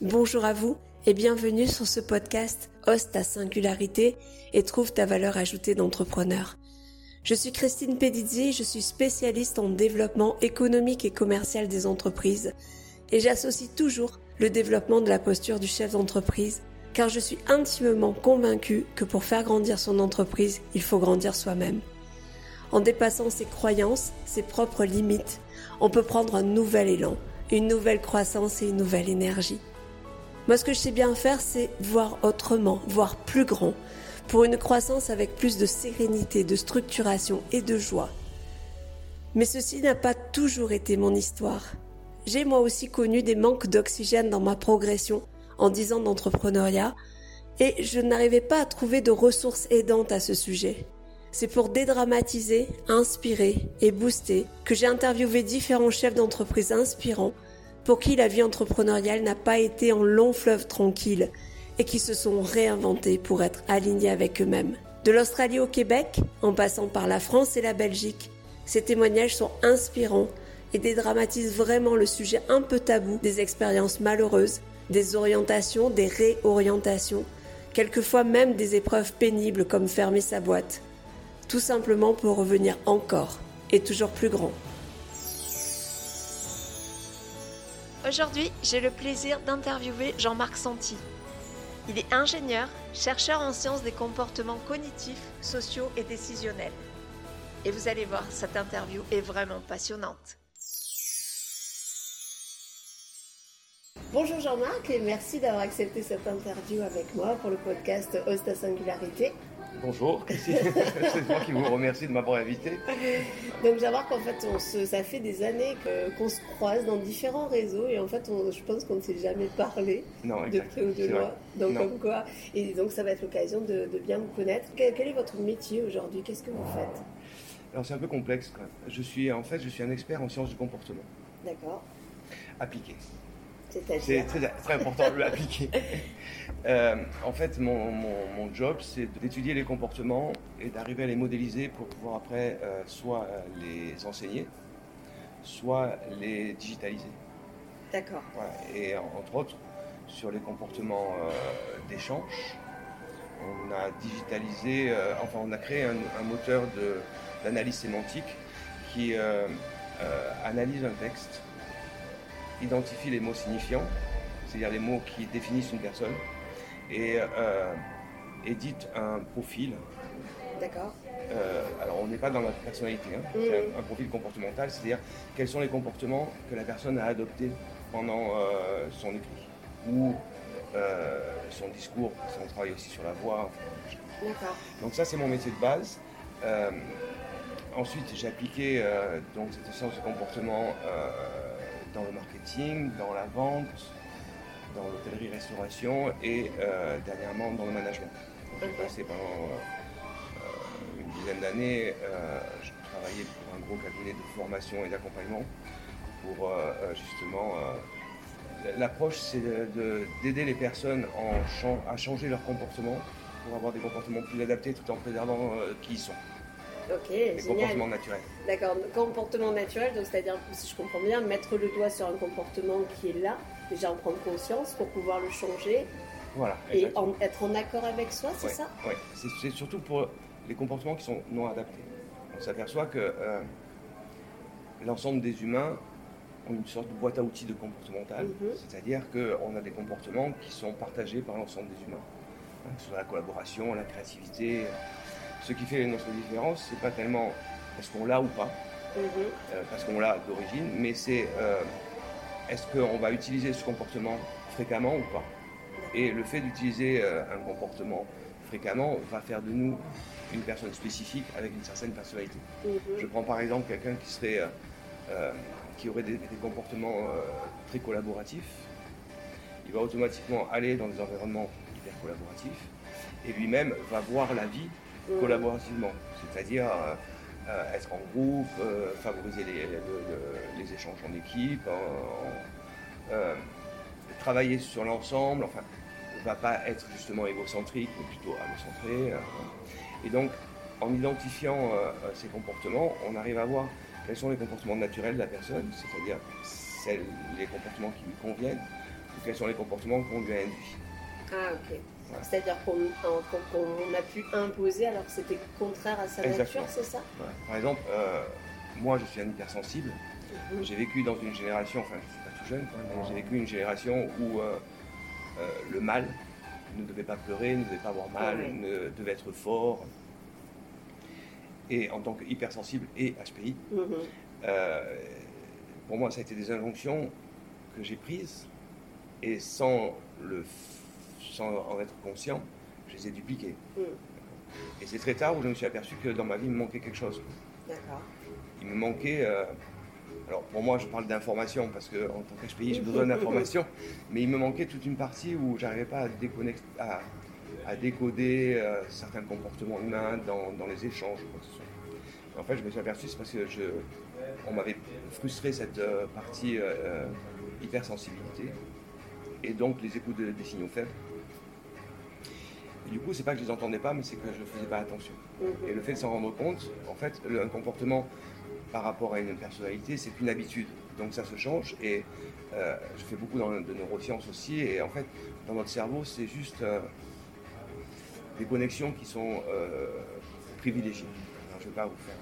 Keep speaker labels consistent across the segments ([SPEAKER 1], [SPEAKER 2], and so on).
[SPEAKER 1] Bonjour à vous et bienvenue sur ce podcast Ose ta singularité et trouve ta valeur ajoutée d'entrepreneur. Je suis Christine Pedizzi, je suis spécialiste en développement économique et commercial des entreprises et j'associe toujours le développement de la posture du chef d'entreprise car je suis intimement convaincue que pour faire grandir son entreprise, il faut grandir soi-même. En dépassant ses croyances, ses propres limites, on peut prendre un nouvel élan, une nouvelle croissance et une nouvelle énergie. Moi, ce que je sais bien faire, c'est voir autrement, voir plus grand, pour une croissance avec plus de sérénité, de structuration et de joie. Mais ceci n'a pas toujours été mon histoire. J'ai moi aussi connu des manques d'oxygène dans ma progression en dix ans d'entrepreneuriat et je n'arrivais pas à trouver de ressources aidantes à ce sujet. C'est pour dédramatiser, inspirer et booster que j'ai interviewé différents chefs d'entreprise inspirants pour qui la vie entrepreneuriale n'a pas été en long fleuve tranquille et qui se sont réinventés pour être alignés avec eux-mêmes. De l'Australie au Québec, en passant par la France et la Belgique, ces témoignages sont inspirants et dédramatisent vraiment le sujet un peu tabou des expériences malheureuses, des orientations, des réorientations, quelquefois même des épreuves pénibles comme fermer sa boîte, tout simplement pour revenir encore et toujours plus grand. Aujourd'hui, j'ai le plaisir d'interviewer Jean-Marc Santi. Il est ingénieur, chercheur en sciences des comportements cognitifs, sociaux et décisionnels. Et vous allez voir, cette interview est vraiment passionnante. Bonjour Jean-Marc et merci d'avoir accepté cette interview avec moi pour le podcast Osta Singularité.
[SPEAKER 2] Bonjour, c'est moi qui vous remercie de m'avoir invité.
[SPEAKER 1] Donc, Jean-Marc, en fait, on ça fait des années qu'on se croise dans différents réseaux et en fait, je pense qu'on ne s'est jamais parlé de près ou de loin. Donc, comme quoi, et donc ça va être l'occasion de, bien vous connaître. Quel, est votre métier aujourd'hui? Qu'est-ce que vous faites?
[SPEAKER 2] Alors, c'est un peu complexe. Je suis, en fait, je suis un expert en sciences du comportement.
[SPEAKER 1] D'accord.
[SPEAKER 2] Appliqué. C'est très, très important de l'appliquer. Euh, en fait, mon, job, c'est d'étudier les comportements et d'arriver à les modéliser pour pouvoir après euh, soit les enseigner, soit les digitaliser.
[SPEAKER 1] D'accord.
[SPEAKER 2] Et entre autres, sur les comportements euh, d'échange, on a digitalisé, enfin on a créé un, moteur d'analyse sémantique qui analyse un texte identifie les mots signifiants, c'est-à-dire les mots qui définissent une personne, et euh, édite un profil.
[SPEAKER 1] D'accord.
[SPEAKER 2] Euh, alors on n'est pas dans la personnalité, hein. mmh. c'est un, profil comportemental, c'est-à-dire quels sont les comportements que la personne a adoptés pendant euh, son écrit ou son discours, parce qu'on travaille aussi sur la voix.
[SPEAKER 1] D'accord.
[SPEAKER 2] Donc ça c'est mon métier de base. ensuite j'ai appliqué donc cette science de comportement dans le marketing, dans la vente, dans l'hôtellerie-restauration et euh, dernièrement dans le management. J'ai passé pendant euh, une dizaine d'années, euh, je travaillais pour un gros cabinet de formation et d'accompagnement pour justement l'approche c'est d'aider les personnes à changer leur comportement pour avoir des comportements plus adaptés tout en préservant qui ils sont.
[SPEAKER 1] Ok,
[SPEAKER 2] Les comportements naturels.
[SPEAKER 1] D'accord, comportement naturel, donc c'est-à-dire, si je comprends bien, mettre le doigt sur un comportement qui est là, déjà en prendre conscience pour pouvoir le changer.
[SPEAKER 2] Voilà.
[SPEAKER 1] Et être en accord avec soi, c'est ça?
[SPEAKER 2] Oui, c'est surtout pour les comportements qui sont non adaptés. On s'aperçoit que euh, l'ensemble des humains ont une sorte de boîte à outils de comportemental, mhm. c'est-à-dire qu'on a des comportements qui sont partagés par l'ensemble des humains, hein, que ce soit la collaboration, la créativité, ce qui fait notre différence, c'est pas tellement est-ce qu'on l'a ou pas, mhm. euh, parce qu'on l'a d'origine, mais c'est euh, est-ce qu'on va utiliser ce comportement fréquemment ou pas. Et le fait d'utiliser euh, un comportement fréquemment va faire de nous une personne spécifique avec une certaine personnalité. Mhm. Je prends par exemple quelqu'un qui serait qui aurait des, comportements très collaboratifs. Il va automatiquement aller dans des environnements hyper collaboratifs et lui-même va voir la vie collaborativement, c'est-à-dire euh, euh, être en groupe, euh, favoriser les, échanges en équipe, travailler sur l'ensemble, enfin, ne va pas être justement égocentrique, mais plutôt allocentré. et donc, en identifiant ces comportements, on arrive à voir quels sont les comportements naturels de la personne, c'est-à-dire les comportements qui lui conviennent, quels sont les comportements qu'on lui a induits.
[SPEAKER 1] Ah, ok. C'est-à-dire qu'on a pu imposer alors que c'était contraire à sa nature, c'est ça?
[SPEAKER 2] Par exemple, euh, moi je suis un hypersensible. Mhm. J'ai vécu dans une génération, enfin je ne suis pas tout jeune, mais j'ai vécu une génération où euh, euh, le mal ne devait pas pleurer, ne devait pas avoir mal, ne devait être fort. Et en tant qu'hypersensible et HPI, mhm. pour moi ça a été des injonctions que j'ai prises et sans le sans en être conscient, je les ai dupliqués. Hmm. Et c'est très tard où je me suis aperçu que dans ma vie, il me manquait quelque chose. D'accord. Il me manquait. Euh, alors pour moi, je parle d'information parce qu'en tant qu'HPI, j'ai besoin d'information. mais il me manquait toute une partie où j'arrivais pas à, déconnecter, à, décoder euh, certains comportements humains dans, dans les échanges. En fait, je me suis aperçu, c'est parce que je, on m'avait frustré cette euh, partie hypersensibilité et donc les écoutes des signaux faibles. Et du coup, c'est pas que je les entendais pas, mais c'est que je ne faisais pas attention. Et le fait de s'en rendre compte, en fait, un comportement par rapport à une personnalité, c'est une habitude. Donc ça se change. Et euh, je fais beaucoup dans, de neurosciences aussi. Et en fait, dans notre cerveau, c'est juste euh, des connexions qui sont euh, privilégiées. je ne vais pas vous faire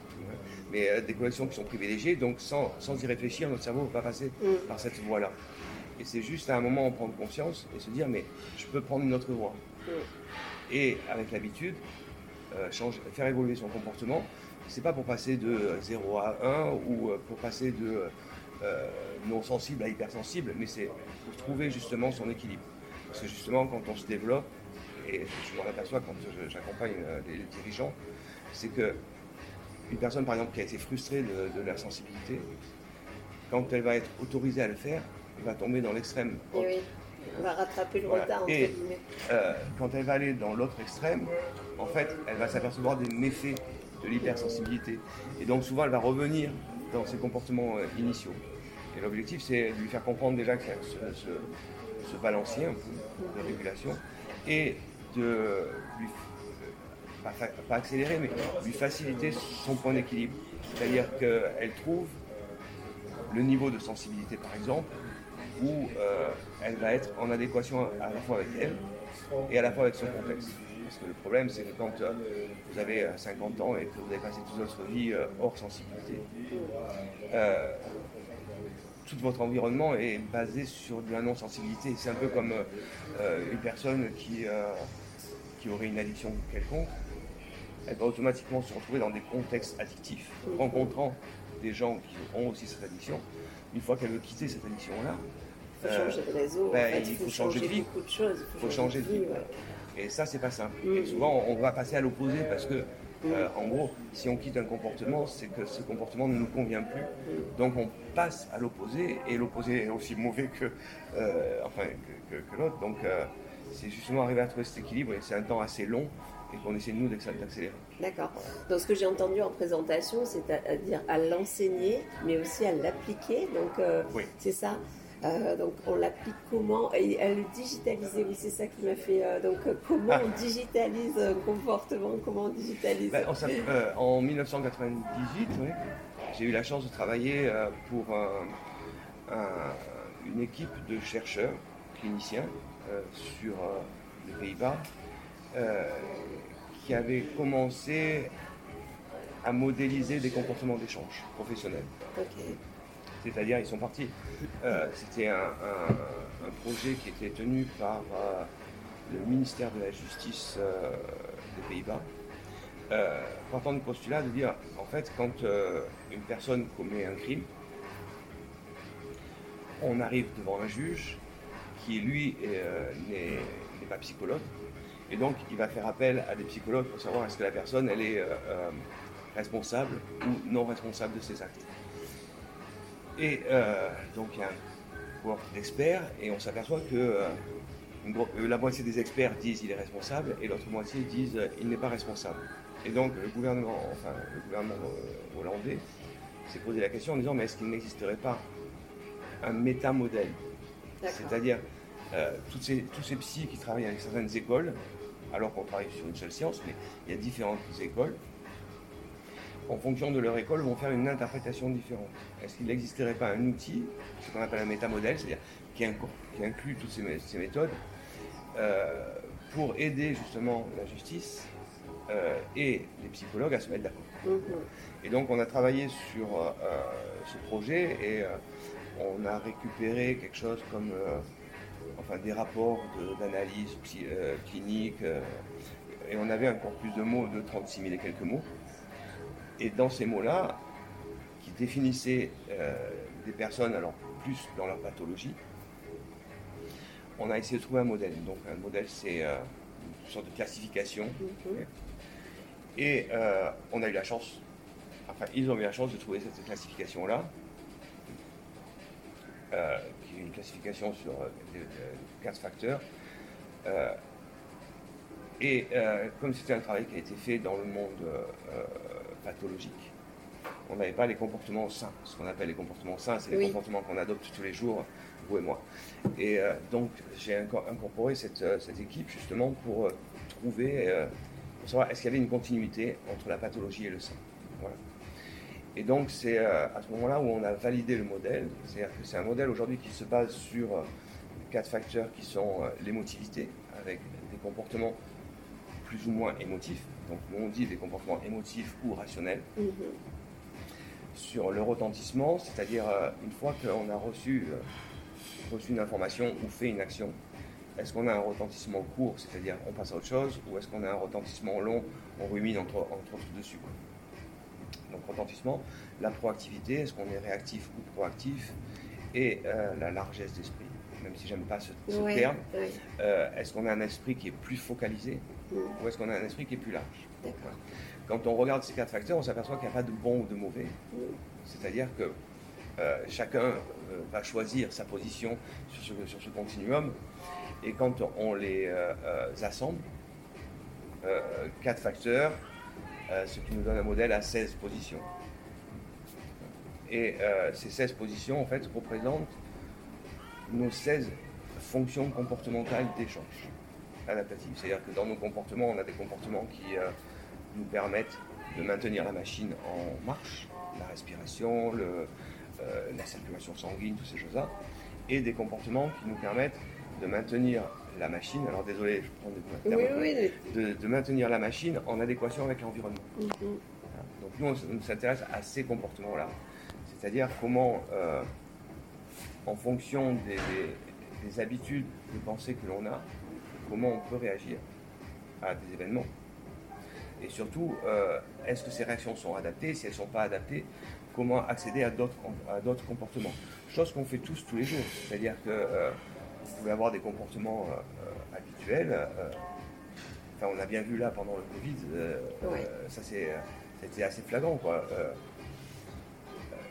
[SPEAKER 2] mais des connexions qui sont privilégiées. Donc sans, sans y réfléchir, notre cerveau ne va pas passer par cette voie-là. Et c'est juste à un moment en prendre conscience et se dire, mais je peux prendre une autre voie. Et avec l'habitude, euh, faire évoluer son comportement. C'est pas pour passer de 0 à 1 ou euh, pour passer de euh, non sensible à hypersensible, mais c'est pour trouver justement son équilibre. Parce que justement, quand on se développe, et je m'en aperçois quand j'accompagne les dirigeants, c'est que une personne par exemple qui a été frustrée de, de la sensibilité, quand elle va être autorisée à le faire, elle va tomber dans l'extrême.
[SPEAKER 1] On va rattraper le retard. Et
[SPEAKER 2] euh, quand elle va aller dans l'autre extrême, en fait, elle va s'apercevoir des méfaits de l'hypersensibilité. Et donc souvent, elle va revenir dans ses comportements euh, initiaux. Et l'objectif, c'est de lui faire comprendre déjà a ce, ce, balancier un peu de régulation et de lui, pas, pas accélérer, mais lui faciliter son point d'équilibre. C'est-à-dire qu'elle trouve le niveau de sensibilité, par exemple, où euh, elle va être en adéquation à la fois avec elle et à la fois avec son contexte. Parce que le problème, c'est que quand euh, vous avez 50 euh, ans et que vous avez passé toute votre vie hors sensibilité, tout votre environnement est basé sur de la non-sensibilité. C'est un peu comme une personne qui, qui aurait une addiction quelconque. Elle va automatiquement se retrouver dans des contextes addictifs, rencontrant des gens qui ont aussi cette addiction. Une fois qu'elle veut quitter cette addiction-là,
[SPEAKER 1] faut changer de réseau.
[SPEAKER 2] Ben, il, faut changer, de vie.
[SPEAKER 1] Beaucoup de choses.
[SPEAKER 2] Il faut, changer, de vie. Et ça, c'est pas simple. Et mm. souvent, on va passer à l'opposé parce que, mm. euh, en gros, si on quitte un comportement, c'est que ce comportement ne nous convient plus. Mm. Donc, on passe à l'opposé, et l'opposé est aussi mauvais que, euh, enfin, que, l'autre. Donc, euh, c'est justement arriver à trouver cet équilibre, et c'est un temps assez long, et qu'on essaie de nous d'accélérer.
[SPEAKER 1] D'accord. Donc, ce que j'ai entendu en présentation, c'est-à-dire à, l'enseigner, mais aussi à l'appliquer. Donc, c'est ça. Euh, donc on l'applique comment et à le digitaliser. Oui, c'est ça qui m'a fait. Euh, donc comment ah. on digitalise un comportement Comment on digitalise
[SPEAKER 2] ben, euh, En 1998, j'ai eu la chance de travailler pour une équipe de chercheurs cliniciens sur les Pays-Bas qui avait commencé à modéliser des comportements d'échange professionnels. C'est-à-dire, ils sont partis. Euh, c'était un, projet qui était tenu par euh, le ministère de la Justice euh, des Pays-Bas, partant du postulat de dire, en fait, quand une personne commet un crime, on arrive devant un juge qui, lui, n'est pas psychologue, et donc il va faire appel à des psychologues pour savoir est-ce que la personne, elle est responsable ou non responsable de ses actes. Et euh, donc il y a un corps d'experts et on s'aperçoit que euh, euh, la moitié des experts disent il est responsable et l'autre moitié disent il n'est pas responsable. Et donc le gouvernement, enfin le gouvernement hollandais s'est posé la question en disant mais est-ce qu'il n'existerait pas un métamodèle? C'est-à-dire tous ces psys qui travaillent avec certaines écoles, alors qu'on travaille sur une seule science, mais il y a différentes écoles, en fonction de leur école, vont faire une interprétation différente. Est-ce qu'il n'existerait pas un outil, ce qu'on appelle un métamodèle, c'est-à-dire qui, inclut toutes ces, méthodes pour aider justement la justice et les psychologues à se mettre d'accord. Mm-hmm. Et donc on a travaillé sur ce projet et on a récupéré quelque chose comme enfin, des rapports d'analyse clinique et on avait un corpus de mots de 36 000 et quelques mots. Et dans ces mots-là, qui définissaient euh, des personnes, alors plus dans leur pathologie, on a essayé de trouver un modèle. Donc un modèle, c'est euh, une sorte de classification. Mhm. Et euh, on a eu la chance, enfin ils ont eu la chance de trouver cette classification-là, qui est une classification sur quatre facteurs. Et comme c'était un travail qui a été fait dans le monde pathologique. On n'avait pas les comportements sains. Ce qu'on appelle les comportements sains, c'est les comportements qu'on adopte tous les jours, vous et moi. Et euh, donc, j'ai incorporé cette, euh, cette, équipe justement pour euh, trouver, pour savoir est-ce qu'il y avait une continuité entre la pathologie et le sain. Et donc, c'est à ce moment-là où on a validé le modèle. C'est-à-dire que c'est un modèle aujourd'hui qui se base sur quatre facteurs qui sont l'émotivité, avec des comportements plus ou moins émotifs, donc on dit des comportements émotifs ou rationnels. Mhm. Sur le retentissement, c'est-à-dire euh, une fois qu'on a reçu, euh, reçu une information ou fait une action, est-ce qu'on a un retentissement court, c'est-à-dire on passe à autre chose, ou est-ce qu'on a un retentissement long, on rumine entre, entre dessus Donc retentissement, la proactivité, est-ce qu'on est réactif ou proactif, et euh, la largesse d'esprit même si j'aime pas ce, terme, est-ce qu'on a un esprit qui est plus focalisé ou est-ce qu'on a un esprit qui est plus large Quand on regarde ces quatre facteurs, on s'aperçoit qu'il n'y a pas de bon ou de mauvais. C'est-à-dire que euh, chacun euh, va choisir sa position sur ce, sur ce, continuum. Et quand on les euh, assemble, quatre facteurs, ce qui nous donne un modèle à 16 positions. Et ces 16 positions, en fait, représentent nos 16 fonctions comportementales d'échange adaptative. C'est-à-dire que dans nos comportements, on a des comportements qui euh, nous permettent de maintenir la machine en marche, la respiration, le, euh, la circulation sanguine, toutes ces choses-là, et des comportements qui nous permettent de maintenir la machine, alors désolé, je prends des de, maintenir la machine en adéquation avec l'environnement. Mhm. Donc nous, on, s'intéresse à ces comportements-là, c'est-à-dire comment, euh, en fonction des, des habitudes de pensée que l'on a, comment on peut réagir à des événements. Et surtout, euh, est-ce que ces réactions sont adaptées? Si elles ne sont pas adaptées, comment accéder à d'autres comportements? Chose qu'on fait tous tous les jours. C'est-à-dire que euh, vous pouvez avoir des comportements euh, habituels. enfin, on a bien vu là pendant le Covid, ça c'était assez flagrant. Quoi.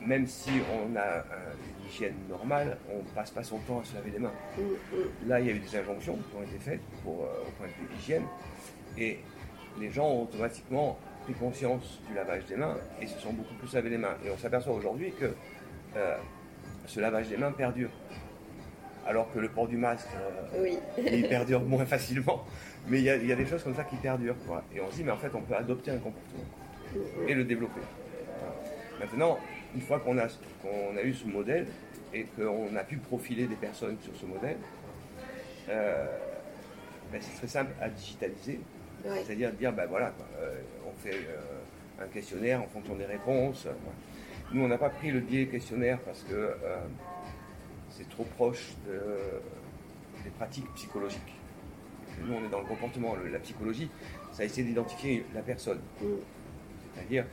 [SPEAKER 2] Même si on a hygiène normale, on ne passe pas son temps à se laver les mains. Mm, mm. Là, il y a eu des injonctions qui ont été faites pour, euh, au point de vue hygiène, et les gens ont automatiquement pris conscience du lavage des mains et se sont beaucoup plus lavé les mains. Et on s'aperçoit aujourd'hui que euh, ce lavage des mains perdure. Alors que le port du masque, euh, il perdure moins facilement. Mais il y, a, des choses comme ça qui perdurent. Et on se dit, mais en fait, on peut adopter un comportement mm, et le développer. Maintenant, une fois qu'on a, a eu ce modèle et qu'on a pu profiler des personnes sur ce modèle, euh, ben, c'est très simple à digitaliser. C'est-à-dire dire, ben voilà, euh, on fait euh, un questionnaire en fonction des réponses. Nous, on n'a pas pris le biais questionnaire parce que c'est trop proche des pratiques psychologiques. Nous, on est dans le comportement. la psychologie, ça essaie d'identifier la personne. Mm. C'est-à-dire,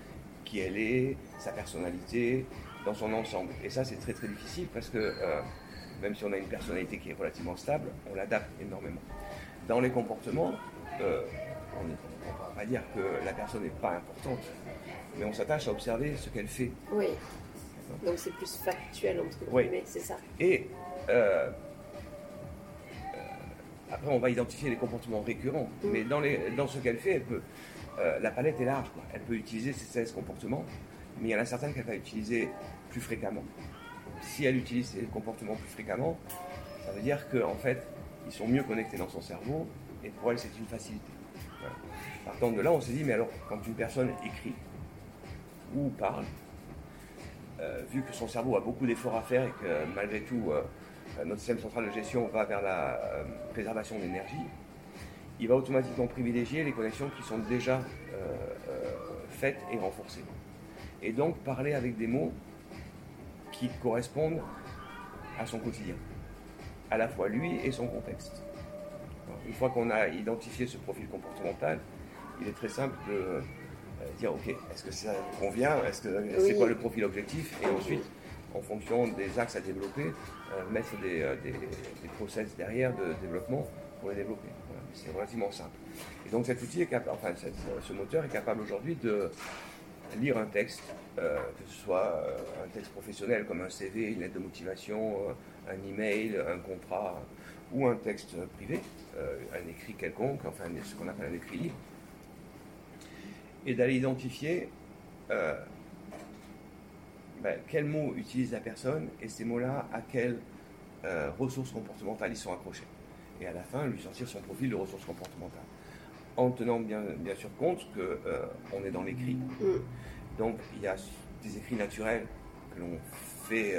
[SPEAKER 2] qui elle est, sa personnalité, dans son ensemble. Et ça, c'est très très difficile parce que euh, même si on a une personnalité qui est relativement stable, on l'adapte énormément. Dans les comportements, euh, on ne va pas dire que la personne n'est pas importante, mais on s'attache à observer ce qu'elle fait.
[SPEAKER 1] Oui. Donc c'est plus factuel entre guillemets, c'est ça.
[SPEAKER 2] Et euh, après, on va identifier les comportements récurrents, mm. mais dans, les, dans ce qu'elle fait, elle peut euh, la palette est large. Elle peut utiliser ces 16 comportements, mais il y en a certains qu'elle va utiliser plus fréquemment. Si elle utilise ces comportements plus fréquemment, ça veut dire qu'en fait, ils sont mieux connectés dans son cerveau, et pour elle, c'est une facilité. Partant de là, on s'est dit, mais alors, quand une personne écrit ou parle, euh, vu que son cerveau a beaucoup d'efforts à faire et que malgré tout, notre système central de gestion va vers la préservation d'énergie, il va automatiquement privilégier les connexions qui sont déjà faites et renforcées. Et donc parler avec des mots qui correspondent à son quotidien, à la fois lui et son contexte. Une fois qu'on a identifié ce profil comportemental, il est très simple de euh, dire ok, est-ce que ça convient Est-ce que c'est quoi le profil objectif Et ensuite, en fonction des axes à développer, euh, mettre euh, des, process derrière de développement pour les développer. C'est relativement simple. Et donc cet outil est capable, enfin ce moteur est capable aujourd'hui de lire un texte, que ce soit un texte professionnel comme un CV, une lettre de motivation, un email, un contrat ou un texte privé, un écrit quelconque, enfin ce qu'on appelle un écrit libre, et d'aller identifier euh, ben, quels mots utilise la personne et ces mots-là à quelles euh, ressources comportementales ils sont accrochés. Et à la fin, lui sortir son profil de ressources comportementales. En tenant bien, bien sûr compte qu'on euh, est dans l'écrit. Mm. Donc il y a des écrits naturels que l'on fait,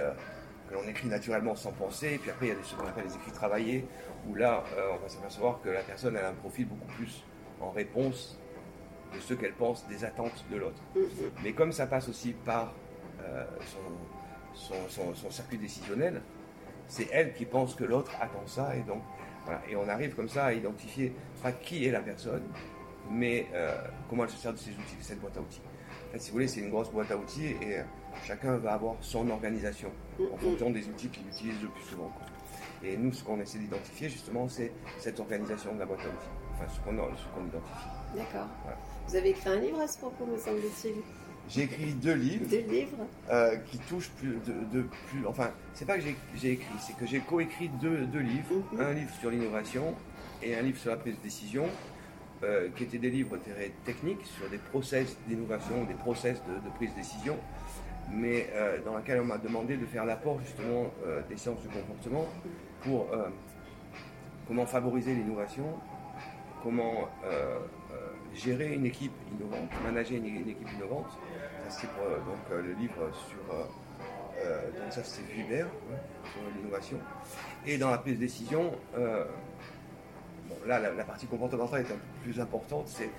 [SPEAKER 2] que l'on écrit naturellement sans penser, et puis après il y a ce qu'on appelle les écrits travaillés, où là on va s'apercevoir que la personne a un profil beaucoup plus en réponse de ce qu'elle pense des attentes de l'autre. Mm-hmm. Mais comme ça passe aussi par euh, son, circuit décisionnel, c'est elle qui pense que l'autre attend ça, et donc voilà. Et on arrive comme ça à identifier pas qui est la personne, mais euh, comment elle se sert de ces outils, de cette boîte à outils. En fait, si vous voulez, c'est une grosse boîte à outils et euh, chacun va avoir son organisation en fonction des outils qu'il utilise le plus souvent. Et nous, ce qu'on essaie d'identifier justement, c'est cette organisation de la boîte à outils, enfin ce qu'on identifie.
[SPEAKER 1] D'accord. Vous avez écrit un livre à ce propos, me semble-t-il
[SPEAKER 2] j'ai écrit deux livres.
[SPEAKER 1] Deux livres.
[SPEAKER 2] Euh, qui touchent plus de, plus. Enfin, c'est pas que j'ai écrit, c'est que j'ai coécrit deux, deux livres. Mhm. Un livre sur l'innovation et un livre sur la prise de décision, euh, qui étaient des livres très techniques sur des process d'innovation, des process de, prise de décision, mais euh, dans lequel on m'a demandé de faire l'apport justement des sciences du comportement pour comment favoriser l'innovation, comment gérer une équipe innovante, manager une, équipe innovante. c'est pour euh, donc, euh, le livre sur. Euh, donc ça c'est Vibert, hein, sur l'innovation. Et dans la prise de décision, là la, partie comportementale est un peu plus importante, c'est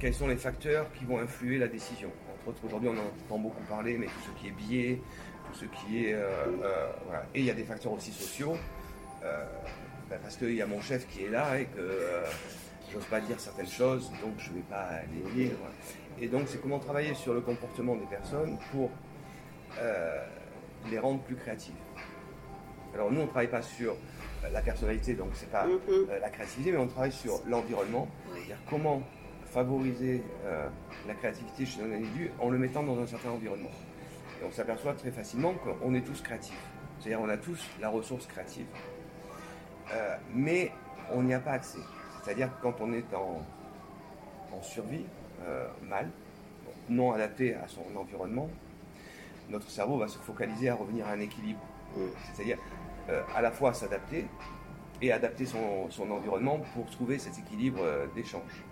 [SPEAKER 2] quels sont les facteurs qui vont influer la décision. Entre autres, aujourd'hui on en entend beaucoup parler, mais tout ce qui est biais, tout ce qui est... Et il y a des facteurs aussi sociaux. Ben, parce qu'il y a mon chef qui est là et que j'ose pas dire certaines choses, donc je ne vais pas les lire. Et donc, c'est comment travailler sur le comportement des personnes pour euh, les rendre plus créatives. Alors, nous, on ne travaille pas sur euh, la personnalité, donc c'est pas euh, la créativité, mais on travaille sur l'environnement, c'est-à-dire comment favoriser la créativité chez un individu en le mettant dans un certain environnement. Et on s'aperçoit très facilement qu'on est tous créatifs. C'est-à-dire on a tous la ressource créative. mais on n'y a pas accès. C'est-à-dire que quand on est en, survie, euh, mal, non adapté à son environnement, notre cerveau va se focaliser à revenir à un équilibre. C'est-à-dire euh, à la fois s'adapter et adapter son, environnement pour trouver cet équilibre euh, d'échange.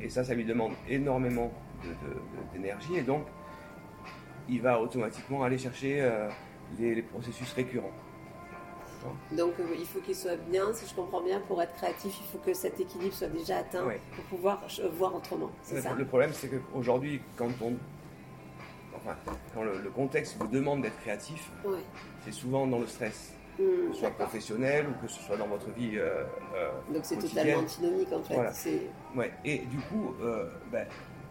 [SPEAKER 2] Et ça, ça lui demande énormément d'énergie et donc il va automatiquement aller chercher les processus récurrents.
[SPEAKER 1] Donc euh, il faut qu'il soit bien, si je comprends bien, pour être créatif, il faut que cet équilibre soit déjà atteint pour pouvoir voir autrement.
[SPEAKER 2] Ça le problème, c'est qu'aujourd'hui, quand on enfin, quand le, contexte vous demande d'être créatif, c'est souvent dans le stress. Hmm, que ce soit professionnel ou que ce soit dans votre vie. Euh,
[SPEAKER 1] euh, Donc c'est totalement antinomique en fait.
[SPEAKER 2] Ouais. Et du coup, ben,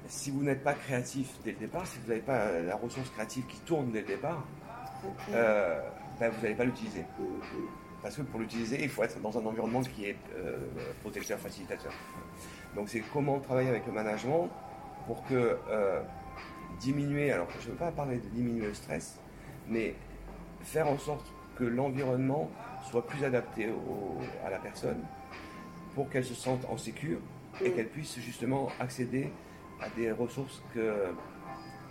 [SPEAKER 2] si vous n'êtes pas créatif dès le départ, si vous n'avez pas la ressource créative qui tourne dès le départ, vous n'allez pas l'utiliser. Parce que pour l'utiliser, il faut être dans un environnement qui est euh, protecteur, facilitateur. Donc c'est comment travailler avec le management pour que euh, diminuer, alors je ne veux pas parler de diminuer le stress, mais faire en sorte que l'environnement soit plus adapté à la personne pour qu'elle se sente en sécure et qu'elle puisse justement accéder à des ressources que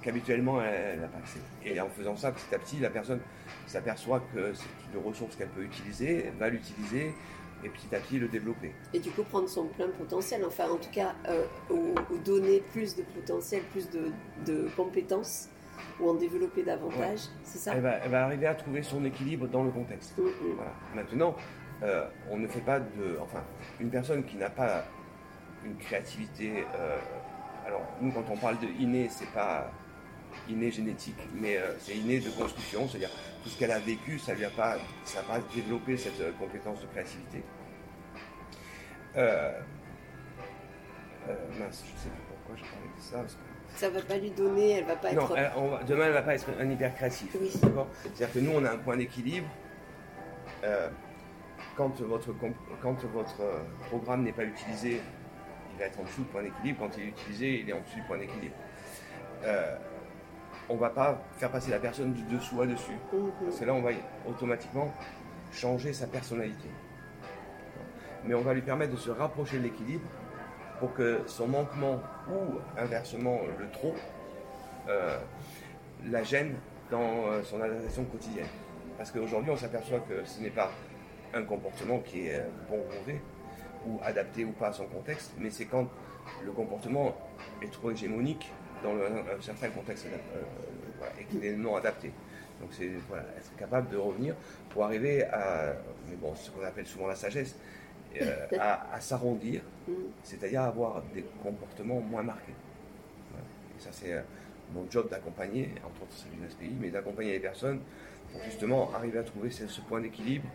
[SPEAKER 2] qu'habituellement elle n'a pas accès. Et en faisant ça, petit à petit, la personne s'aperçoit que c'est une ressource qu'elle peut utiliser, va l'utiliser et petit à petit le développer.
[SPEAKER 1] Et du coup prendre son plein potentiel, enfin en tout cas, euh, ou, donner plus de potentiel, plus de, compétences ou en développer davantage, c'est ça?
[SPEAKER 2] Elle va, arriver à trouver son équilibre dans le contexte. Mm, mm. Maintenant, euh, on ne fait pas de. Enfin, une personne qui n'a pas une créativité. Euh, alors, nous, quand on parle de inné, c'est pas inné génétique, mais euh, c'est inné de construction, c'est-à-dire tout ce qu'elle a vécu, ça lui a pas, ça pas développé cette compétence de créativité. mince, je sais plus pourquoi je parlais de ça. Parce que
[SPEAKER 1] ça va pas lui donner, elle va pas
[SPEAKER 2] être. Non, demain elle va pas être un hyper créatif. C'est-à-dire que nous on a un point d'équilibre. Euh, quand votre, quand votre euh, programme n'est pas utilisé, il va être en dessous du point d'équilibre. Quand il est utilisé, il est en dessous du point d'équilibre. Euh, on va pas faire passer la personne du dessous à dessus. Mhm. Parce que là, on va automatiquement changer sa personnalité. Mais on va lui permettre de se rapprocher de l'équilibre pour que son manquement ou inversement le trop euh, la gêne dans euh, son adaptation quotidienne. Parce qu'aujourd'hui, on s'aperçoit que ce n'est pas un comportement qui est euh, bon ou mauvais, ou adapté ou pas à son contexte, mais c'est quand le comportement est trop hégémonique dans un certain contexte et qu'il est non adapté. Donc c'est voilà, être capable de revenir pour arriver à, mais bon, ce qu'on appelle souvent la sagesse, euh, à, s'arrondir, mm. c'est-à-dire avoir des comportements moins marqués. Et ça, c'est euh, mon job d'accompagner, entre autres celui d'un SPI, mais d'accompagner les personnes pour justement arriver à trouver ce, point d'équilibre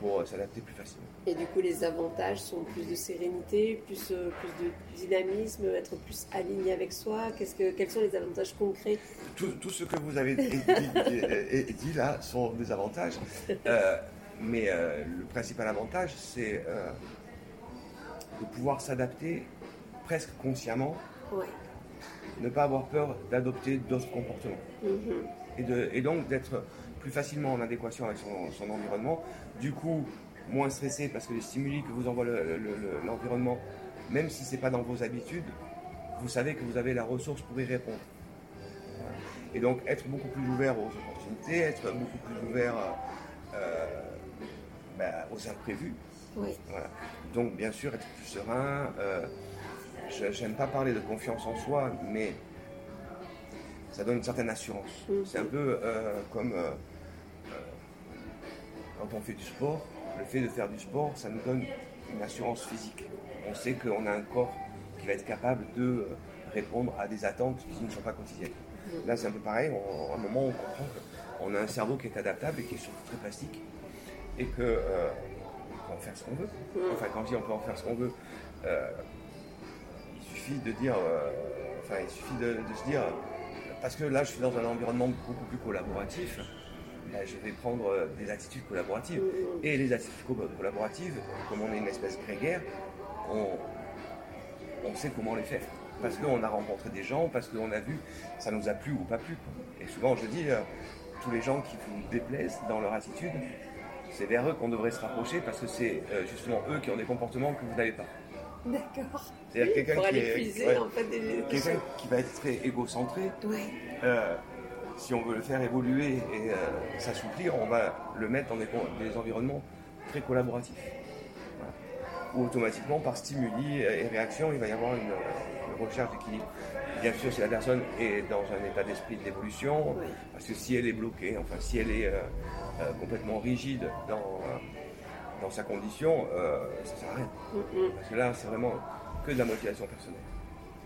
[SPEAKER 2] pour euh, s'adapter plus facilement.
[SPEAKER 1] Et du coup, les avantages sont plus de sérénité, plus, plus de dynamisme, être plus aligné avec soi. Qu'est-ce que, quels sont les avantages concrets
[SPEAKER 2] tout, ce que vous avez dit, dit, là sont des avantages. Mais euh, le principal avantage, c'est euh, de pouvoir s'adapter presque consciemment, ne pas avoir peur d'adopter d'autres comportements. Mm-hmm. et, donc d'être plus facilement en adéquation avec son, environnement. Du coup, moins stressé parce que les stimuli que vous envoie l'environnement, même si ce n'est pas dans vos habitudes, vous savez que vous avez la ressource pour y répondre. Et donc être beaucoup plus ouvert aux opportunités, être beaucoup plus ouvert euh, bah, aux imprévus. Donc bien sûr être plus serein. Euh, J'aime pas parler de confiance en soi, mais ça donne une certaine assurance. Mm. C'est un peu euh, comme euh, euh, quand on fait du sport. Le fait de faire du sport, ça nous donne une assurance physique. On sait qu'on a un corps qui va être capable de répondre à des attentes qui ne sont pas quotidiennes. Là, c'est un peu pareil. à un moment, on comprend qu'on a un cerveau qui est adaptable et qui est surtout très plastique et que euh, peut en faire ce qu'on veut. Mm. Enfin, quand je dis on peut en faire ce qu'on veut, euh, il suffit de dire, euh, enfin, il suffit de, se dire, parce que là, je suis dans un environnement beaucoup plus collaboratif. Je vais prendre des attitudes collaboratives. Et les attitudes collaboratives, comme on est une espèce grégaire, on, on sait comment les faire. Parce qu'on a rencontré des gens, parce qu'on a vu, ça nous a plu ou pas plu. Et souvent, je dis, tous les gens qui vous déplaisent dans leur attitude, c'est vers eux qu'on devrait se rapprocher parce que c'est euh, justement eux qui ont des comportements que vous n'avez pas.
[SPEAKER 1] D'accord.
[SPEAKER 2] C'est-à-dire quelqu'un qui, est, en fait, quelqu'un qui va être très égocentré. Euh, si on veut le faire évoluer et euh, s'assouplir, on va le mettre dans des, environnements très collaboratifs. Ou automatiquement, par stimuli et réaction, il va y avoir une, recherche d'équilibre. Bien sûr, si la personne est dans un état d'esprit d'évolution, parce que si elle est bloquée, enfin si elle est euh, complètement rigide dans, euh, dans sa condition, euh, ça sert à rien. Parce que là, c'est vraiment que de la motivation personnelle.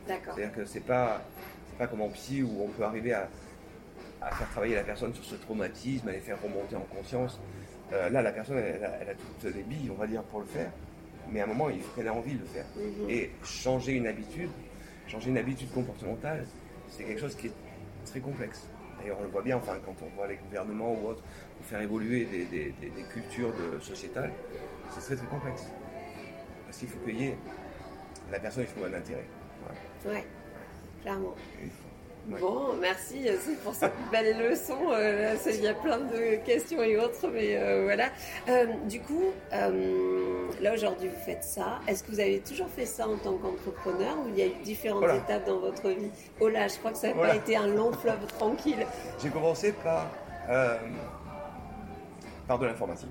[SPEAKER 1] D'accord.
[SPEAKER 2] C'est-à-dire que c'est pas, c'est pas comme en psy où on peut arriver à, à, faire travailler la personne sur ce traumatisme, à les faire remonter en conscience. là, la personne, elle, a, toutes les billes, on va dire, pour le faire. Mais à un moment, il faut qu'elle ait envie de le faire. Mm-hmm. Et changer une habitude, changer une habitude comportementale, c'est quelque chose qui est très complexe. D'ailleurs, on le voit bien, enfin, quand on voit les gouvernements ou autres, pour faire évoluer des, cultures de, sociétales, c'est très très complexe. Parce qu'il faut payer la personne, il faut un intérêt.
[SPEAKER 1] Voilà. Ouais, clairement. Bon, merci pour cette belle leçon. Euh, il y a plein de questions et autres, mais euh, voilà. Euh, du coup, là aujourd'hui, vous faites ça. Est-ce que vous avez toujours fait ça en tant qu'entrepreneur ou il y a eu différentes étapes dans votre vie? Oh là, je crois que ça n'a pas été un long fleuve tranquille.
[SPEAKER 2] J'ai commencé par, par de l'informatique.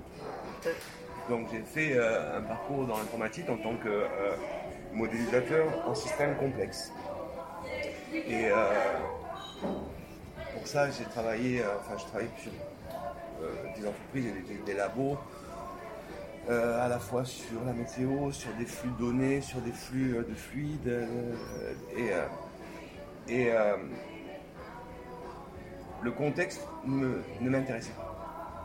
[SPEAKER 2] Donc j'ai fait un parcours dans l'informatique en tant que modélisateur en système complexe. Et, euh, pour ça, j'ai travaillé, enfin, je travaille sur des entreprises et des, labos, à la fois sur la météo, sur des flux de données, sur des flux de fluides. et, et le contexte ne m'intéressait pas.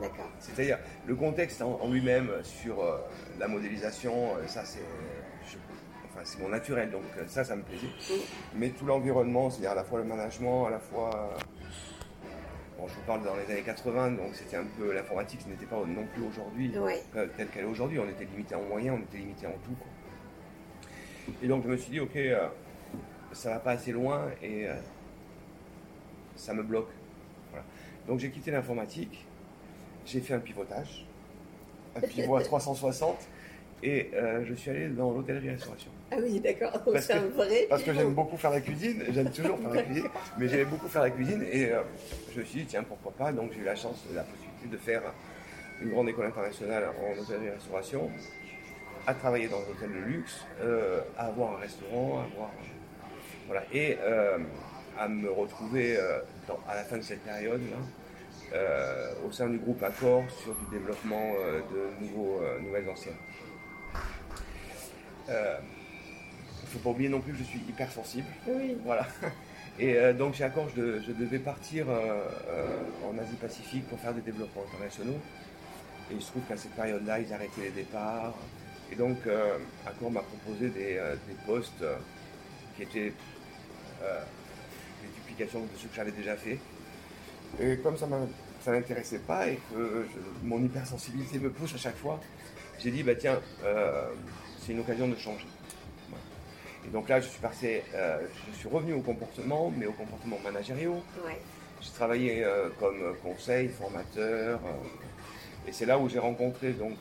[SPEAKER 1] D'accord.
[SPEAKER 2] C'est-à-dire, le contexte en, lui-même sur euh, la modélisation, euh, ça c'est. Enfin, c'est mon naturel, donc euh, ça, ça me plaisait. Mais tout l'environnement, c'est-à-dire à la fois le management, à la fois. Bon, je vous parle dans les années 80, donc c'était un peu l'informatique, ce n'était pas non plus aujourd'hui telle qu'elle est aujourd'hui. On était limité en moyens, on était limité en tout. Et donc je me suis dit, ok, ça va pas assez loin et ça me bloque. Donc j'ai quitté l'informatique j'ai fait un pivotage, un pivot à 360, et euh, je suis allé dans l'hôtellerie-restauration.
[SPEAKER 1] Ah oui, d'accord, vrai.
[SPEAKER 2] Parce que j'aime beaucoup faire la cuisine, j'aime toujours faire la cuisine, mais j'aimais beaucoup faire la cuisine, et euh, je me suis dit, tiens, pourquoi pas, donc j'ai eu la chance, la possibilité de faire une grande école internationale en hôtellerie-restauration, à travailler dans un hôtel de luxe, euh, à avoir un restaurant, à avoir. Voilà, et à me retrouver à la fin de cette période-là euh, au sein du groupe Accor sur du développement euh, de nouveaux, euh, nouvelles anciennes. Il ne faut pas oublier non plus que je suis hypersensible.
[SPEAKER 1] Oui.
[SPEAKER 2] Voilà. Et donc chez Accor, je, devais partir en Asie-Pacifique pour faire des développements internationaux. Et il se trouve qu'à cette période-là, ils arrêtaient les départs. Et donc Accor m'a proposé des, postes qui étaient des duplications de ce que j'avais déjà fait. Et comme ça ne m'intéressait pas et que mon hypersensibilité me pousse à chaque fois, j'ai dit, bah tiens, euh, c'est une occasion de changer. Et donc là, je suis passé, euh, je suis revenu au comportement, mais au comportement managériaux. J'ai travaillé euh, comme conseil, formateur, et c'est là où j'ai rencontré donc,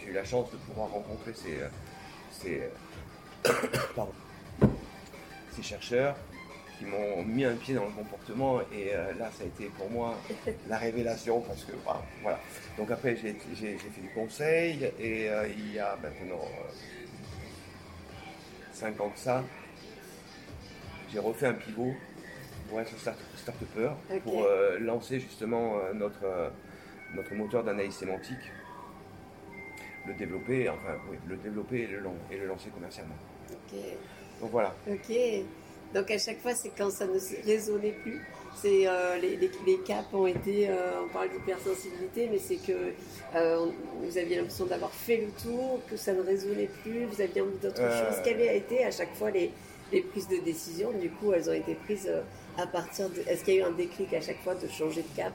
[SPEAKER 2] j'ai eu la chance de pouvoir rencontrer ces, ces, ces chercheurs qui m'ont mis un pied dans le comportement et euh, là ça a été pour moi la révélation parce que voilà. Donc après j'ai fait du conseil et euh, il y a maintenant 5 euh, ans que ça, j'ai refait un pivot pour être start upper pour lancer justement notre, notre moteur d'analyse sémantique, le développer, enfin oui, le développer et le, et le lancer commercialement. Donc voilà.
[SPEAKER 1] Ok. Donc à chaque fois, c'est quand ça ne résonnait plus? C'est euh, les, les, caps ont été, euh, on parle d'hypersensibilité, mais c'est que euh, vous aviez l'impression d'avoir fait le tour, que ça ne résonnait plus, vous aviez envie d'autre chose. Quelles ont été à chaque fois les, les, prises de décision Du coup, elles ont été prises à partir de. Est-ce qu'il y a eu un déclic à chaque fois de changer de cap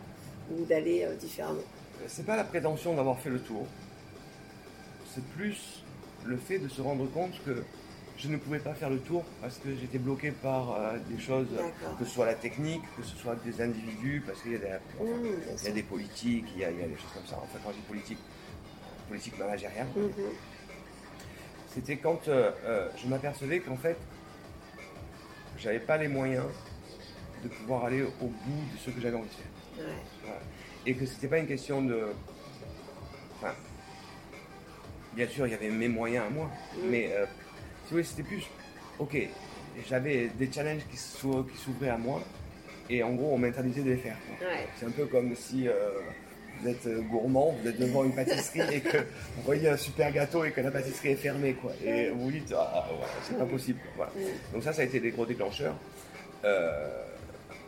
[SPEAKER 1] ou d'aller différemment?
[SPEAKER 2] C'est pas la prétention d'avoir fait le tour. C'est plus le fait de se rendre compte que je ne pouvais pas faire le tour parce que j'étais bloqué par euh, des choses, que ce soit la technique, que ce soit des individus, parce qu'il y, a des, politiques, il y, a, des choses comme ça. Enfin, quand je dis politique, politique managériale, mhm. c'était quand euh, euh, je m'apercevais qu'en fait, j'avais pas les moyens de pouvoir aller au bout de ce que j'avais envie de faire. Et que c'était pas une question de. Enfin, bien sûr, il y avait mes moyens à moi, mhm. mais oui, c'était plus, ok, j'avais des challenges qui s'ouvraient à moi, et en gros, on m'interdisait de les faire. C'est un peu comme si euh, vous êtes gourmand, vous êtes devant une pâtisserie et que vous voyez un super gâteau et que la pâtisserie est fermée, quoi. Et vous dites, ah, c'est pas possible. Donc ça, ça a été des gros déclencheurs. Euh,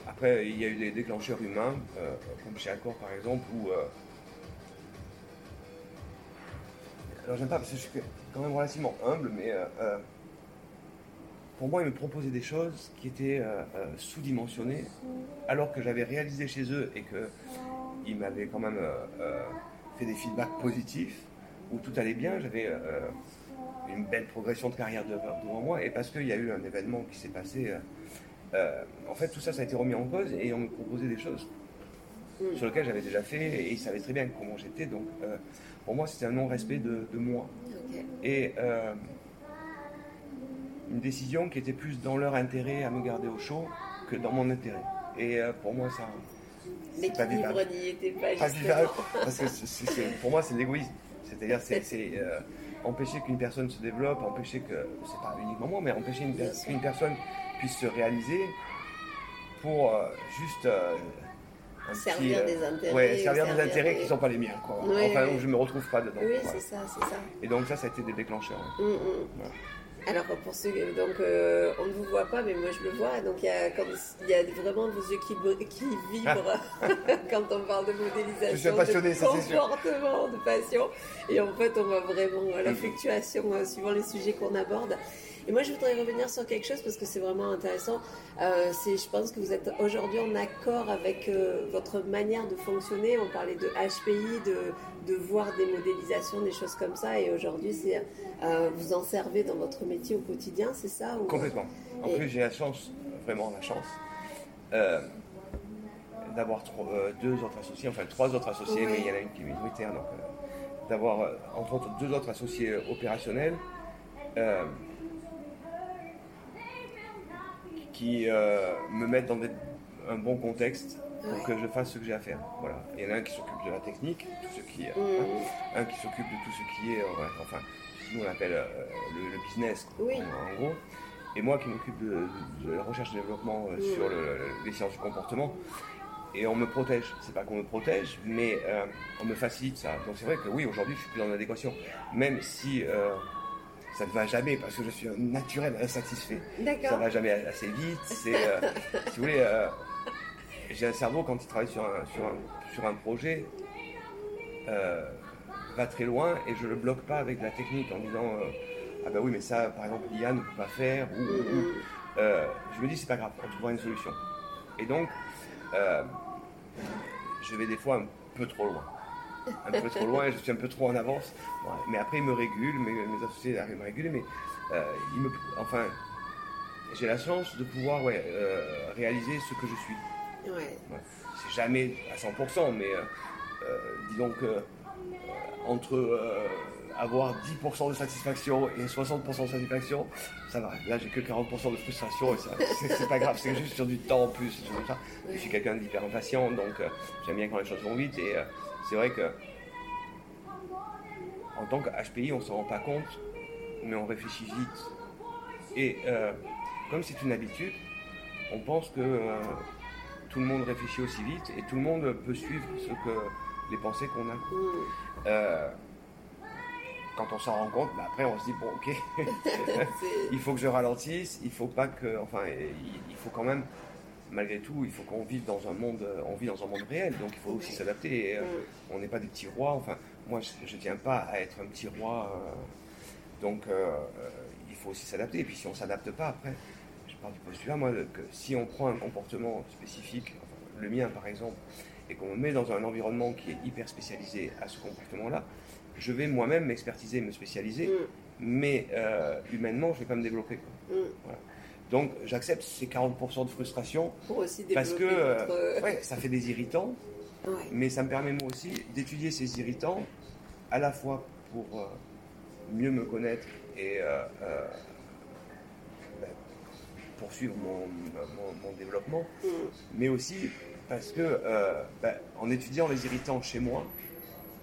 [SPEAKER 2] après, il y a eu des déclencheurs humains, euh, comme chez Accor par exemple, où alors j'aime pas parce que je suis quand même relativement humble, mais euh, euh, pour moi, ils me proposaient des choses qui étaient euh, sous-dimensionnées, alors que j'avais réalisé chez eux et qu'ils m'avaient quand même fait des feedbacks positifs, où tout allait bien, j'avais une belle progression de carrière devant moi, et parce qu'il y a eu un événement qui s'est passé, en fait, tout ça, ça a été remis en cause, et on me proposait des choses sur lesquelles j'avais déjà fait, et ils savaient très bien comment j'étais, donc pour moi, c'était un non-respect de, moi. Et euh, une décision qui était plus dans leur intérêt à me garder au chaud que dans mon intérêt. Et euh, pour moi, ça.
[SPEAKER 1] L'équilibre n'y était pas,
[SPEAKER 2] pas vivable. Parce que pour moi, c'est l'égoïsme. C'est-à-dire, c'est euh, empêcher qu'une personne se développe, empêcher que, c'est pas uniquement moi, mais empêcher qu'une personne puisse se réaliser. pour juste
[SPEAKER 1] servir des intérêts.
[SPEAKER 2] Ouais, servir, des intérêts qui ne sont pas les miens. Quoi. enfin, où je ne me retrouve pas dedans.
[SPEAKER 1] Oui, c'est ça, c'est ça.
[SPEAKER 2] Et donc ça, ça a été des déclencheurs.
[SPEAKER 1] Hum, hum. Alors pour ceux, donc euh, on ne vous voit pas, mais moi je le vois. Donc il y a, il y a vraiment vos yeux qui, qui vibrent quand on parle de modélisation,
[SPEAKER 2] je suis passionné,
[SPEAKER 1] de comportement, de passion. Et en fait, on voit vraiment la fluctuation euh, suivant les sujets qu'on aborde. Et moi, je voudrais revenir sur quelque chose parce que c'est vraiment intéressant. Euh, je pense que vous êtes aujourd'hui en accord avec euh, votre manière de fonctionner. On parlait de HPI, de, de voir des modélisations, des choses comme ça. Et aujourd'hui, c'est euh, vous en servez dans votre métier au quotidien, c'est ça
[SPEAKER 2] Complètement. En plus, j'ai la chance, vraiment la chance, d'avoir deux autres associés, enfin trois autres associés, mais il y en a une qui est minoritaire, donc d'avoir entre autres deux autres associés opérationnels qui euh, me mettent dans un bon contexte pour que je fasse ce que j'ai à faire. Voilà. Il y en a un qui s'occupe de la technique, tout ce qui est, mmh. un qui s'occupe de tout ce qui est, euh, enfin, nous on appelle euh, le, business, en, gros. Et moi qui m'occupe de, la recherche et développement mmh. sur les sciences du comportement. Et on me protège. C'est pas qu'on me protège, mais on me facilite ça. Donc c'est vrai que oui, aujourd'hui je suis plus en adéquation. Même si ça ne va jamais parce que je suis un naturel insatisfait. Ça ne va jamais assez vite. C'est, euh, si vous voulez, euh, j'ai un cerveau quand il travaille sur un, sur un, sur un projet, euh, va très loin et je le bloque pas avec la technique en disant ah ben oui mais ça par exemple Yann ne peut pas faire ou, je me dis c'est pas grave on trouvera une solution. Et donc je vais des fois un peu trop loin un peu trop loin, je suis un peu trop en avance. mais après, ils me régulent, mes, mes associés arrivent à me réguler, mais euh, me, enfin, j'ai la chance de pouvoir ouais, euh, réaliser ce que je suis.
[SPEAKER 1] Ouais.
[SPEAKER 2] C'est jamais à 100%, mais euh, disons que entre avoir 10% de satisfaction et 60% de satisfaction, ça va. Là, j'ai que 40% de frustration et c'est pas grave, c'est juste sur du temps en plus. Ça. Je suis quelqu'un d'hyper impatient, donc j'aime bien quand les choses vont vite et c'est vrai que en tant que HPI, on ne s'en rend pas compte, mais on réfléchit vite. Et euh, comme c'est une habitude, on pense que euh, tout le monde réfléchit aussi vite et tout le monde peut suivre ce que les pensées qu'on a. Euh, quand on s'en rend compte, bah, après on se dit bon ok, il faut que je ralentisse, il faut pas que, enfin, il faut quand même malgré tout, il faut qu'on vive dans un monde, euh, on vit dans un monde réel, donc il faut aussi s'adapter. Euh, on n'est pas des petits rois. Enfin, moi, je ne tiens pas à être un petit roi. Euh, donc, il faut aussi s'adapter. Et puis, si on s'adapte pas, après, je pars du postulat, moi, que si on prend un comportement spécifique, le mien par exemple, et qu'on me met dans un environnement qui est hyper spécialisé à ce comportement-là, je vais moi-même m'expertiser, me spécialiser, mm. mais humainement, je ne vais pas me développer. Mm. Voilà. Donc j'accepte ces 40% de frustration parce que euh, ouais, ça fait des irritants, mais ça me permet moi aussi d'étudier ces irritants à la fois pour euh, mieux me connaître et euh, ben, poursuivre mon, mon, développement, mm. mais aussi parce que ben, en étudiant les irritants chez moi,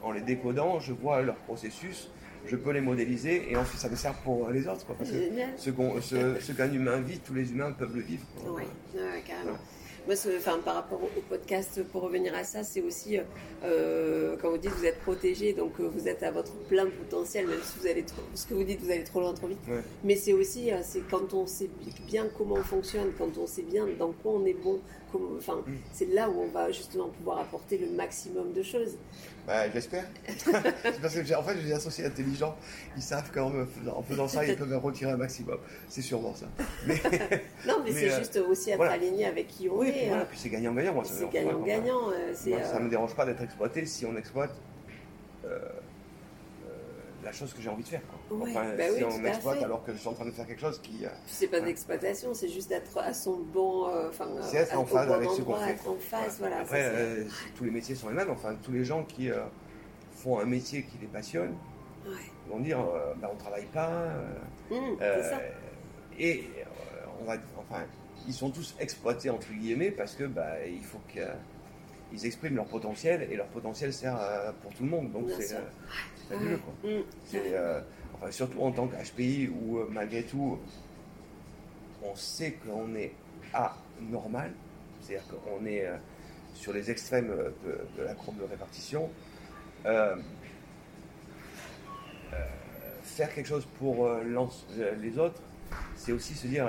[SPEAKER 2] en les décodant, je vois leur processus je peux les modéliser et ensuite ça me sert pour les autres. Quoi, parce que ce, qu'un humain vit, tous les humains peuvent le vivre.
[SPEAKER 1] Oui, carrément. Moi, enfin, par rapport au podcast, pour revenir à ça, c'est aussi, euh, euh, quand vous dites que vous êtes protégé, donc euh, vous êtes à votre plein potentiel, même si vous allez trop, ce que vous dites, vous allez trop loin, trop vite. Mais c'est aussi, c'est quand on sait bien comment on fonctionne, quand on sait bien dans quoi on est bon, enfin, mm. c'est là où on va justement pouvoir apporter le maximum de choses.
[SPEAKER 2] Bah, j'espère. parce que en fait, j'ai des associés intelligents. Ils savent qu'en en faisant ça, ils peuvent retirer un maximum. C'est sûrement ça.
[SPEAKER 1] Mais, non, mais, c'est euh, juste aussi être aligné avec qui on est.
[SPEAKER 2] Voilà, hein. puis c'est gagnant-gagnant.
[SPEAKER 1] C'est gagnant-gagnant. Euh,
[SPEAKER 2] ça ne euh, me dérange pas d'être exploité si on exploite la chose que j'ai envie de faire.
[SPEAKER 1] enfin, bah
[SPEAKER 2] si on m'exploite alors que je suis en train de faire quelque chose qui.
[SPEAKER 1] c'est pas d'exploitation, c'est juste d'être à son bon. enfin,
[SPEAKER 2] c'est être en phase avec ce qu'on fait.
[SPEAKER 1] Être en phase, voilà.
[SPEAKER 2] Après, tous les métiers sont les mêmes. Enfin, tous les gens qui font un métier qui les passionne vont dire euh, bah, on travaille pas. Euh,
[SPEAKER 1] mmh, euh, ça.
[SPEAKER 2] Et on va, enfin, ils sont tous exploités entre guillemets parce que bah, il faut qu'ils expriment leur potentiel et leur potentiel sert pour tout le monde. Donc c'est fabuleux. Quoi. Mmh. enfin, surtout en tant qu'HPI où malgré tout on sait qu'on est anormal. C'est-à-dire qu'on est sur les extrêmes de, la courbe de répartition. faire quelque chose pour les autres, c'est aussi se dire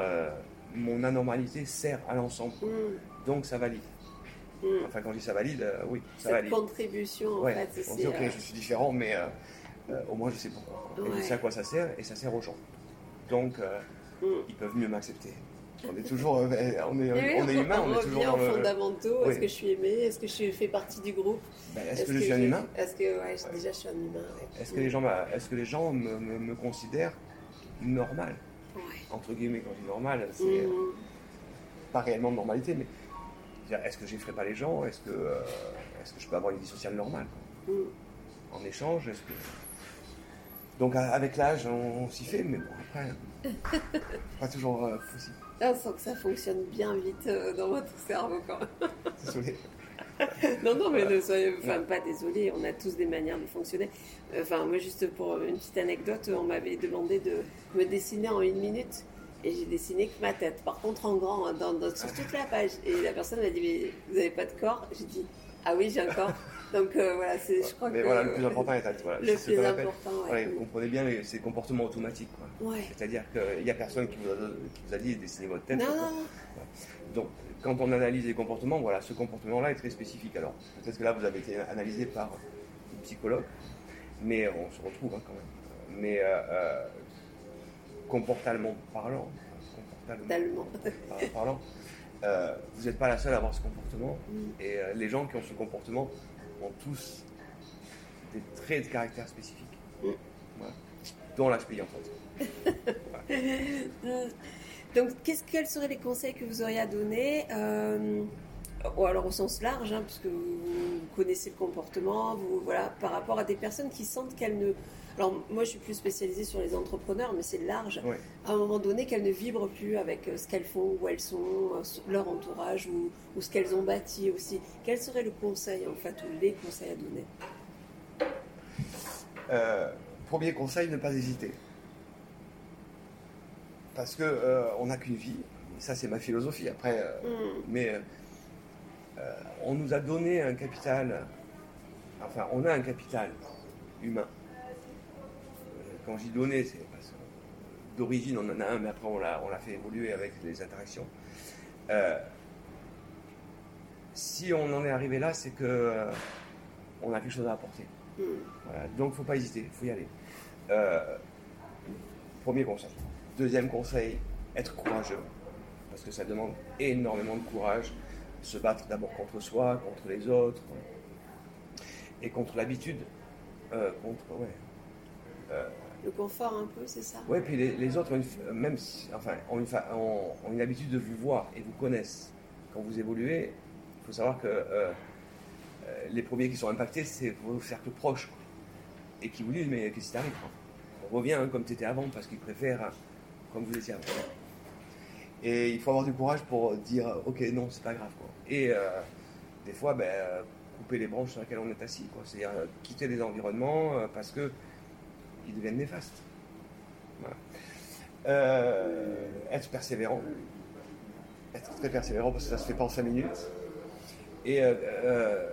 [SPEAKER 2] mon anormalité sert à l'ensemble, mm. donc ça valide. Mm. Enfin, quand je dis ça valide, oui, ça
[SPEAKER 1] Cette contribution, en fait,
[SPEAKER 2] on dit, ok, je suis différent, mais au moins je sais pourquoi. Et je sais à quoi ça sert, et ça sert aux gens. Donc, mm. ils peuvent mieux m'accepter. On est toujours, on est, on est humain, on, est toujours dans
[SPEAKER 1] le... fondamentaux. Est-ce que je suis aimé? Est-ce que je fais partie du groupe?
[SPEAKER 2] Ben, Est-ce que, je suis un humain?
[SPEAKER 1] Est-ce que, ouais, déjà je suis un humain
[SPEAKER 2] Est-ce que les gens, est-ce que les gens me, me, considèrent normal? Entre guillemets, quand je dis normal, c'est mm. pas réellement de normalité, mais est-ce que j'effraie pas les gens Est-ce que, euh, est-ce que je peux avoir une vie sociale normale mm. En échange, est-ce que donc avec l'âge, on, s'y fait, mais bon, après, pas toujours euh, possible.
[SPEAKER 1] on sent que ça fonctionne bien vite euh, dans votre cerveau quand même.
[SPEAKER 2] Désolé.
[SPEAKER 1] non, non, mais ne soyez enfin, pas désolé, on a tous des manières de fonctionner. Enfin, moi, juste pour une petite anecdote, on m'avait demandé de me dessiner en une minute et j'ai dessiné que ma tête. Par contre, en grand, dans, sur toute la page. Et la personne m'a dit Mais vous n'avez pas de corps? J'ai dit Ah oui, j'ai un corps. Donc euh, voilà, c'est, je crois
[SPEAKER 2] mais
[SPEAKER 1] que.
[SPEAKER 2] voilà, le plus important est
[SPEAKER 1] voilà, Le plus important,
[SPEAKER 2] Vous comprenez bien les, ces comportements automatiques. C'est-à-dire qu'il n'y a personne qui vous, a, qui vous a dit dessiner votre tête.
[SPEAKER 1] Non.
[SPEAKER 2] Donc, quand on analyse les comportements, voilà, ce comportement-là est très spécifique. Alors, peut-être que là, vous avez été analysé par une psychologue, mais on se retrouve hein, quand même. Mais euh, comportalement parlant, parlant, euh, vous n'êtes pas la seule à avoir ce comportement. Mm. Et euh, les gens qui ont ce comportement ont tous des traits de caractère spécifiques. Mm. Dont l'HPI en fait.
[SPEAKER 1] Donc, quels seraient les conseils que vous auriez à donner euh, ou alors au sens large, hein, puisque vous connaissez le comportement, vous, voilà, par rapport à des personnes qui sentent qu'elles ne alors moi je suis plus spécialisée sur les entrepreneurs, mais c'est large. À un moment donné, qu'elles ne vibrent plus avec euh, ce qu'elles font, où elles sont, euh, leur entourage ou, ce qu'elles ont bâti aussi. Quel serait le conseil en fait, ou les conseils à donner?
[SPEAKER 2] Euh, Premier conseil, ne pas hésiter. Parce que on n'a qu'une vie. Ça c'est ma philosophie. Après, hmm. mais on nous a donné un capital. Enfin, on a un capital humain quand j'y donnais, c'est parce d'origine on en a un, mais après on l'a, fait évoluer avec les interactions. Euh, si on en est arrivé là, c'est que euh, on a quelque chose à apporter. Hmm. Donc faut pas hésiter, il faut y aller. Euh, premier conseil. Deuxième conseil, être courageux. Parce que ça demande énormément de courage. Se battre d'abord contre soi, contre les autres, et contre l'habitude, contre ouais,
[SPEAKER 1] le confort un peu, c'est ça
[SPEAKER 2] Oui, puis les, autres, même enfin, ont une, une, habitude de vous voir et vous connaissent. Quand vous évoluez, il faut savoir que euh, euh, les premiers qui sont impactés, c'est vos cercles proches. Et qui vous disent, mais qu'est-ce qui t'arrive On revient hein, comme tu étais avant, parce qu'ils préfèrent hein, comme vous étiez avant. Et il faut avoir du courage pour dire, ok, non, c'est pas grave. Et euh, des fois, ben, couper les branches sur lesquelles on est assis. C'est-à-dire quitter des environnements parce que ils deviennent néfastes. Euh, être persévérant. Être très persévérant parce que ça se fait pas en 5 minutes. Et euh, euh,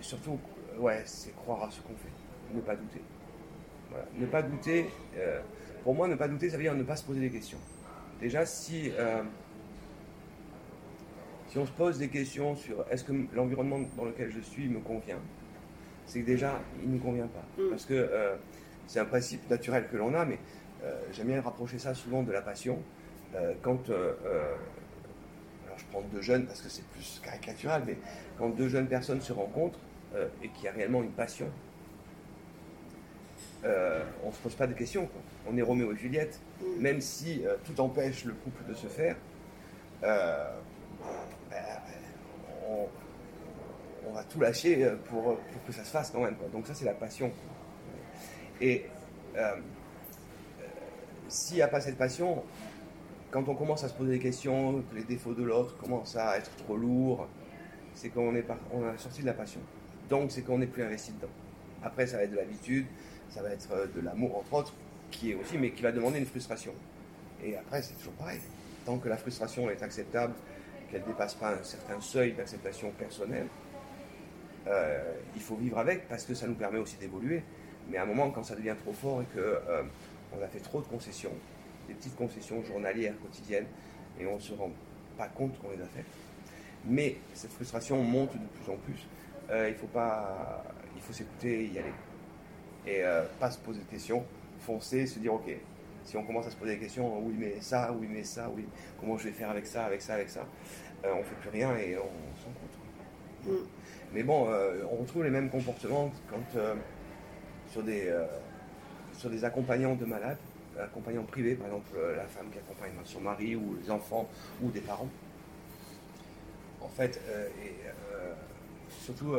[SPEAKER 2] surtout, ouais, c'est croire à ce qu'on fait. Ne pas douter. Ne pas douter. pour moi, ne pas douter, ça veut dire ne pas se poser des questions. Déjà, si, si on se pose des questions sur est-ce que l'environnement dans lequel je suis me convient, c'est que déjà, il ne nous convient pas. Mm. Parce que c'est un principe naturel que l'on a, mais euh, j'aime bien rapprocher ça souvent de la passion. Euh, quand, euh, alors je prends deux jeunes parce que c'est plus caricatural, mais quand deux jeunes personnes se rencontrent et qu'il y a réellement une passion, on ne se pose pas de questions. On est Roméo et Juliette, même si tout empêche le couple de se faire. Ben, on, va tout lâcher pour, que ça se fasse quand même. Donc ça, c'est la passion. Et euh, euh, s'il n'y a pas cette passion, quand on commence à se poser des questions, que les défauts de l'autre commencent à être trop lourds, c'est qu'on est on a sorti de la passion. Donc c'est qu'on n'est plus investi dedans. Après, ça va être de l'habitude, ça va être euh, de l'amour entre autres, qui est aussi, mais qui va demander une frustration. Et après, c'est toujours pareil. Tant que la frustration est acceptable, qu'elle ne dépasse pas un certain seuil d'acceptation personnelle, il faut vivre avec parce que ça nous permet aussi d'évoluer. Mais à un moment, quand ça devient trop fort et qu'on euh, a fait trop de concessions, des petites concessions journalières, quotidiennes, et on ne se rend pas compte qu'on les a faites. Mais cette frustration monte de plus en plus. Euh, il faut pas, il faut s'écouter et y aller. Et pas se poser de questions, foncer, se dire ok, si on commence à se poser des questions, oui mais ça, oui mais ça, oui, comment je vais faire avec ça, avec ça, avec ça, on ne fait plus rien et on s'en compte. Mm. Mais bon, euh, on retrouve les mêmes comportements quand euh, sur, des, euh, sur des accompagnants de malades, accompagnants privés, par exemple la femme qui accompagne son mari ou les enfants ou des parents. En fait, et, surtout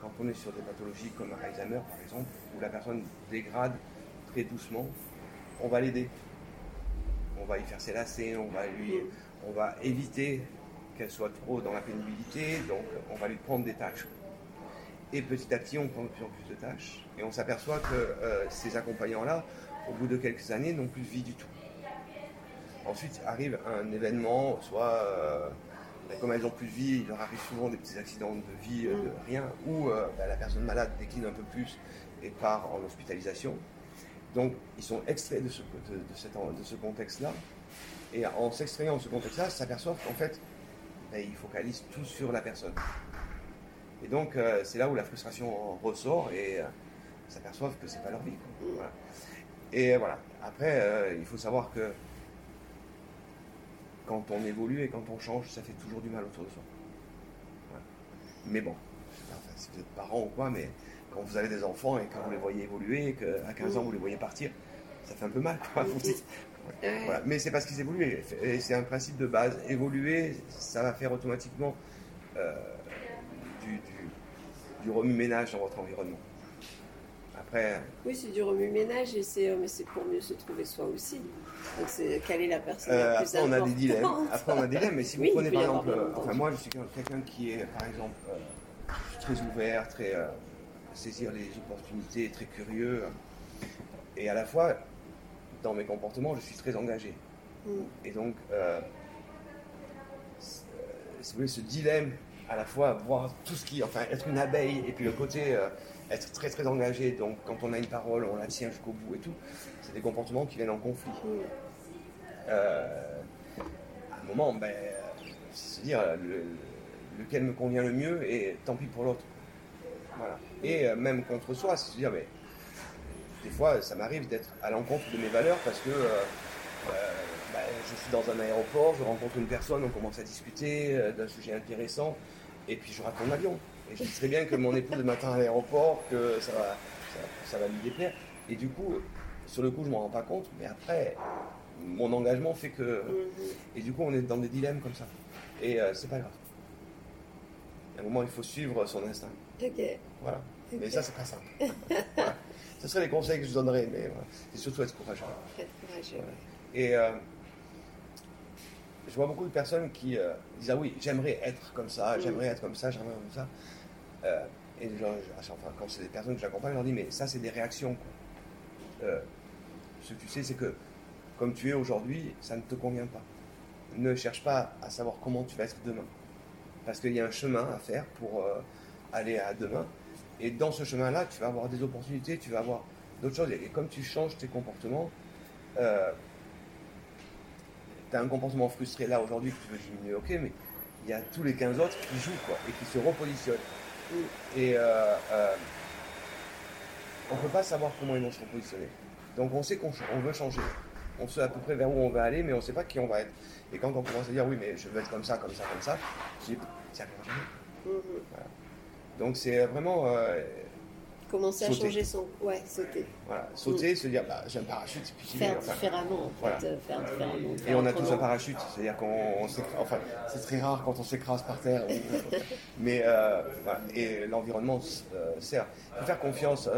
[SPEAKER 2] quand on est sur des pathologies comme Alzheimer par exemple, où la personne dégrade très doucement, on va l'aider. On va lui faire ses lacets, on va lui, on va éviter qu'elle soit trop dans la pénibilité, donc on va lui prendre des tâches. Et petit à petit, on prend de plus en plus de tâches, et on s'aperçoit que euh, ces accompagnants-là, au bout de quelques années, n'ont plus de vie du tout. Ensuite arrive un événement, soit euh, ben, comme elles n'ont plus de vie, il leur arrive souvent des petits accidents de vie, euh, de rien, ou ben, la personne malade décline un peu plus et part en hospitalisation. Donc ils sont extraits de ce, contexte-là, et en s'extrayant de ce contexte-là, s'aperçoivent qu'en fait, ils focalisent tout sur la personne. Et donc, euh, c'est là où la frustration ressort et euh, s'aperçoivent que c'est pas leur vie. Et voilà. Après, euh, il faut savoir que quand on évolue et quand on change, ça fait toujours du mal autour de soi. Mais bon, si vous êtes parent ou quoi, mais quand vous avez des enfants et quand vous les voyez évoluer, qu'à 15 ans vous les voyez partir, ça fait un peu mal. Quoi. Mais c'est parce qu'ils évoluent. Et c'est un principe de base. Évoluer, ça va faire automatiquement euh, du, remue-ménage dans votre environnement. Après.
[SPEAKER 1] Oui, c'est du remue-ménage et c'est, euh, mais c'est pour mieux se trouver soi aussi. Donc, c'est quelle est la personne la euh, plus
[SPEAKER 2] après, on a des dilemmes. Après, on a des dilemmes. Mais si vous prenez par exemple. enfin, moi, je suis quelqu'un qui est, par exemple, très ouvert, très. saisir les opportunités, très curieux. Et à la fois, dans mes comportements, je suis très engagé. Mm. Et donc, euh, vous voulez, ce dilemme à la fois voir tout ce qui, enfin, être une abeille et puis le côté euh, être très très engagé. Donc, quand on a une parole, on la tient jusqu'au bout et tout. C'est des comportements qui viennent en conflit. Euh, à un moment, ben, c'est se dire lequel me convient le mieux et tant pis pour l'autre. Voilà. Et même contre soi, c'est se dire, mais des fois, ça m'arrive d'être à l'encontre de mes valeurs parce que euh, euh, bah, je suis dans un aéroport, je rencontre une personne, on commence à discuter euh, d'un sujet intéressant, et puis je rate mon avion. Et je sais très bien que mon épouse m'attend à l'aéroport, que ça va, ça, va lui déplaire. Et du coup, sur le coup, je ne m'en rends pas compte, mais après, mon engagement fait que. Et du coup, on est dans des dilemmes comme ça. Et c'est pas grave. À un moment, il faut suivre son instinct.
[SPEAKER 1] Ok.
[SPEAKER 2] Voilà. Mais ça, c'est pas simple. voilà. Ce seraient les conseils que je donnerais, mais c'est surtout être courageux. Et euh, je vois beaucoup de personnes qui euh, disent Ah oui, j'aimerais être comme ça, mm. j'aimerais être comme ça, j'aimerais être comme ça. Euh, et enfin, quand c'est des personnes que j'accompagne, je leur dis Mais ça, c'est des réactions. ce que tu sais, c'est que comme tu es aujourd'hui, ça ne te convient pas. Ne cherche pas à savoir comment tu vas être demain. Parce qu'il y a un chemin à faire pour aller à demain. Et dans ce chemin-là, tu vas avoir des opportunités, tu vas avoir d'autres choses. Et comme tu changes tes comportements, euh, tu as un comportement frustré là aujourd'hui que tu veux diminuer, ok, mais il y a tous les 15 autres qui jouent quoi, et qui se repositionnent. Et euh, euh, on ne peut pas savoir comment ils vont se repositionner. Donc on sait qu'on veut changer. On sait à peu près vers où on va aller, mais on ne sait pas qui on va être. Et quand on commence à dire oui, mais je veux être comme ça, comme ça, comme ça, je dis, tiens, voilà. Donc c'est vraiment. Euh,
[SPEAKER 1] Commencer à changer son. Ouais, sauter.
[SPEAKER 2] Voilà, sauter, mm. se dire, bah, j'ai un parachute,
[SPEAKER 1] puis Faire différemment, en fait. Euh, faire différemment.
[SPEAKER 2] Et on a tous un parachute, c'est-à-dire qu'on. Enfin, c'est très rare quand on s'écrase par terre. mais, euh, voilà. Et l'environnement sert. Il faut faire confiance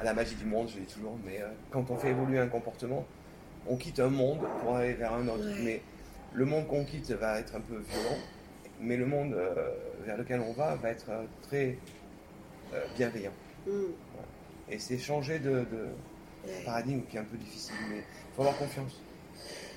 [SPEAKER 2] à la magie du monde, je dis toujours, mais quand on fait évoluer un comportement, on quitte un monde pour aller vers un autre. Mais le monde qu'on quitte va être un peu violent mais le monde euh, vers lequel on va va être euh, très euh, bienveillant. Mm. Et c'est changer de, paradigme qui est un peu difficile, mais il faut avoir confiance.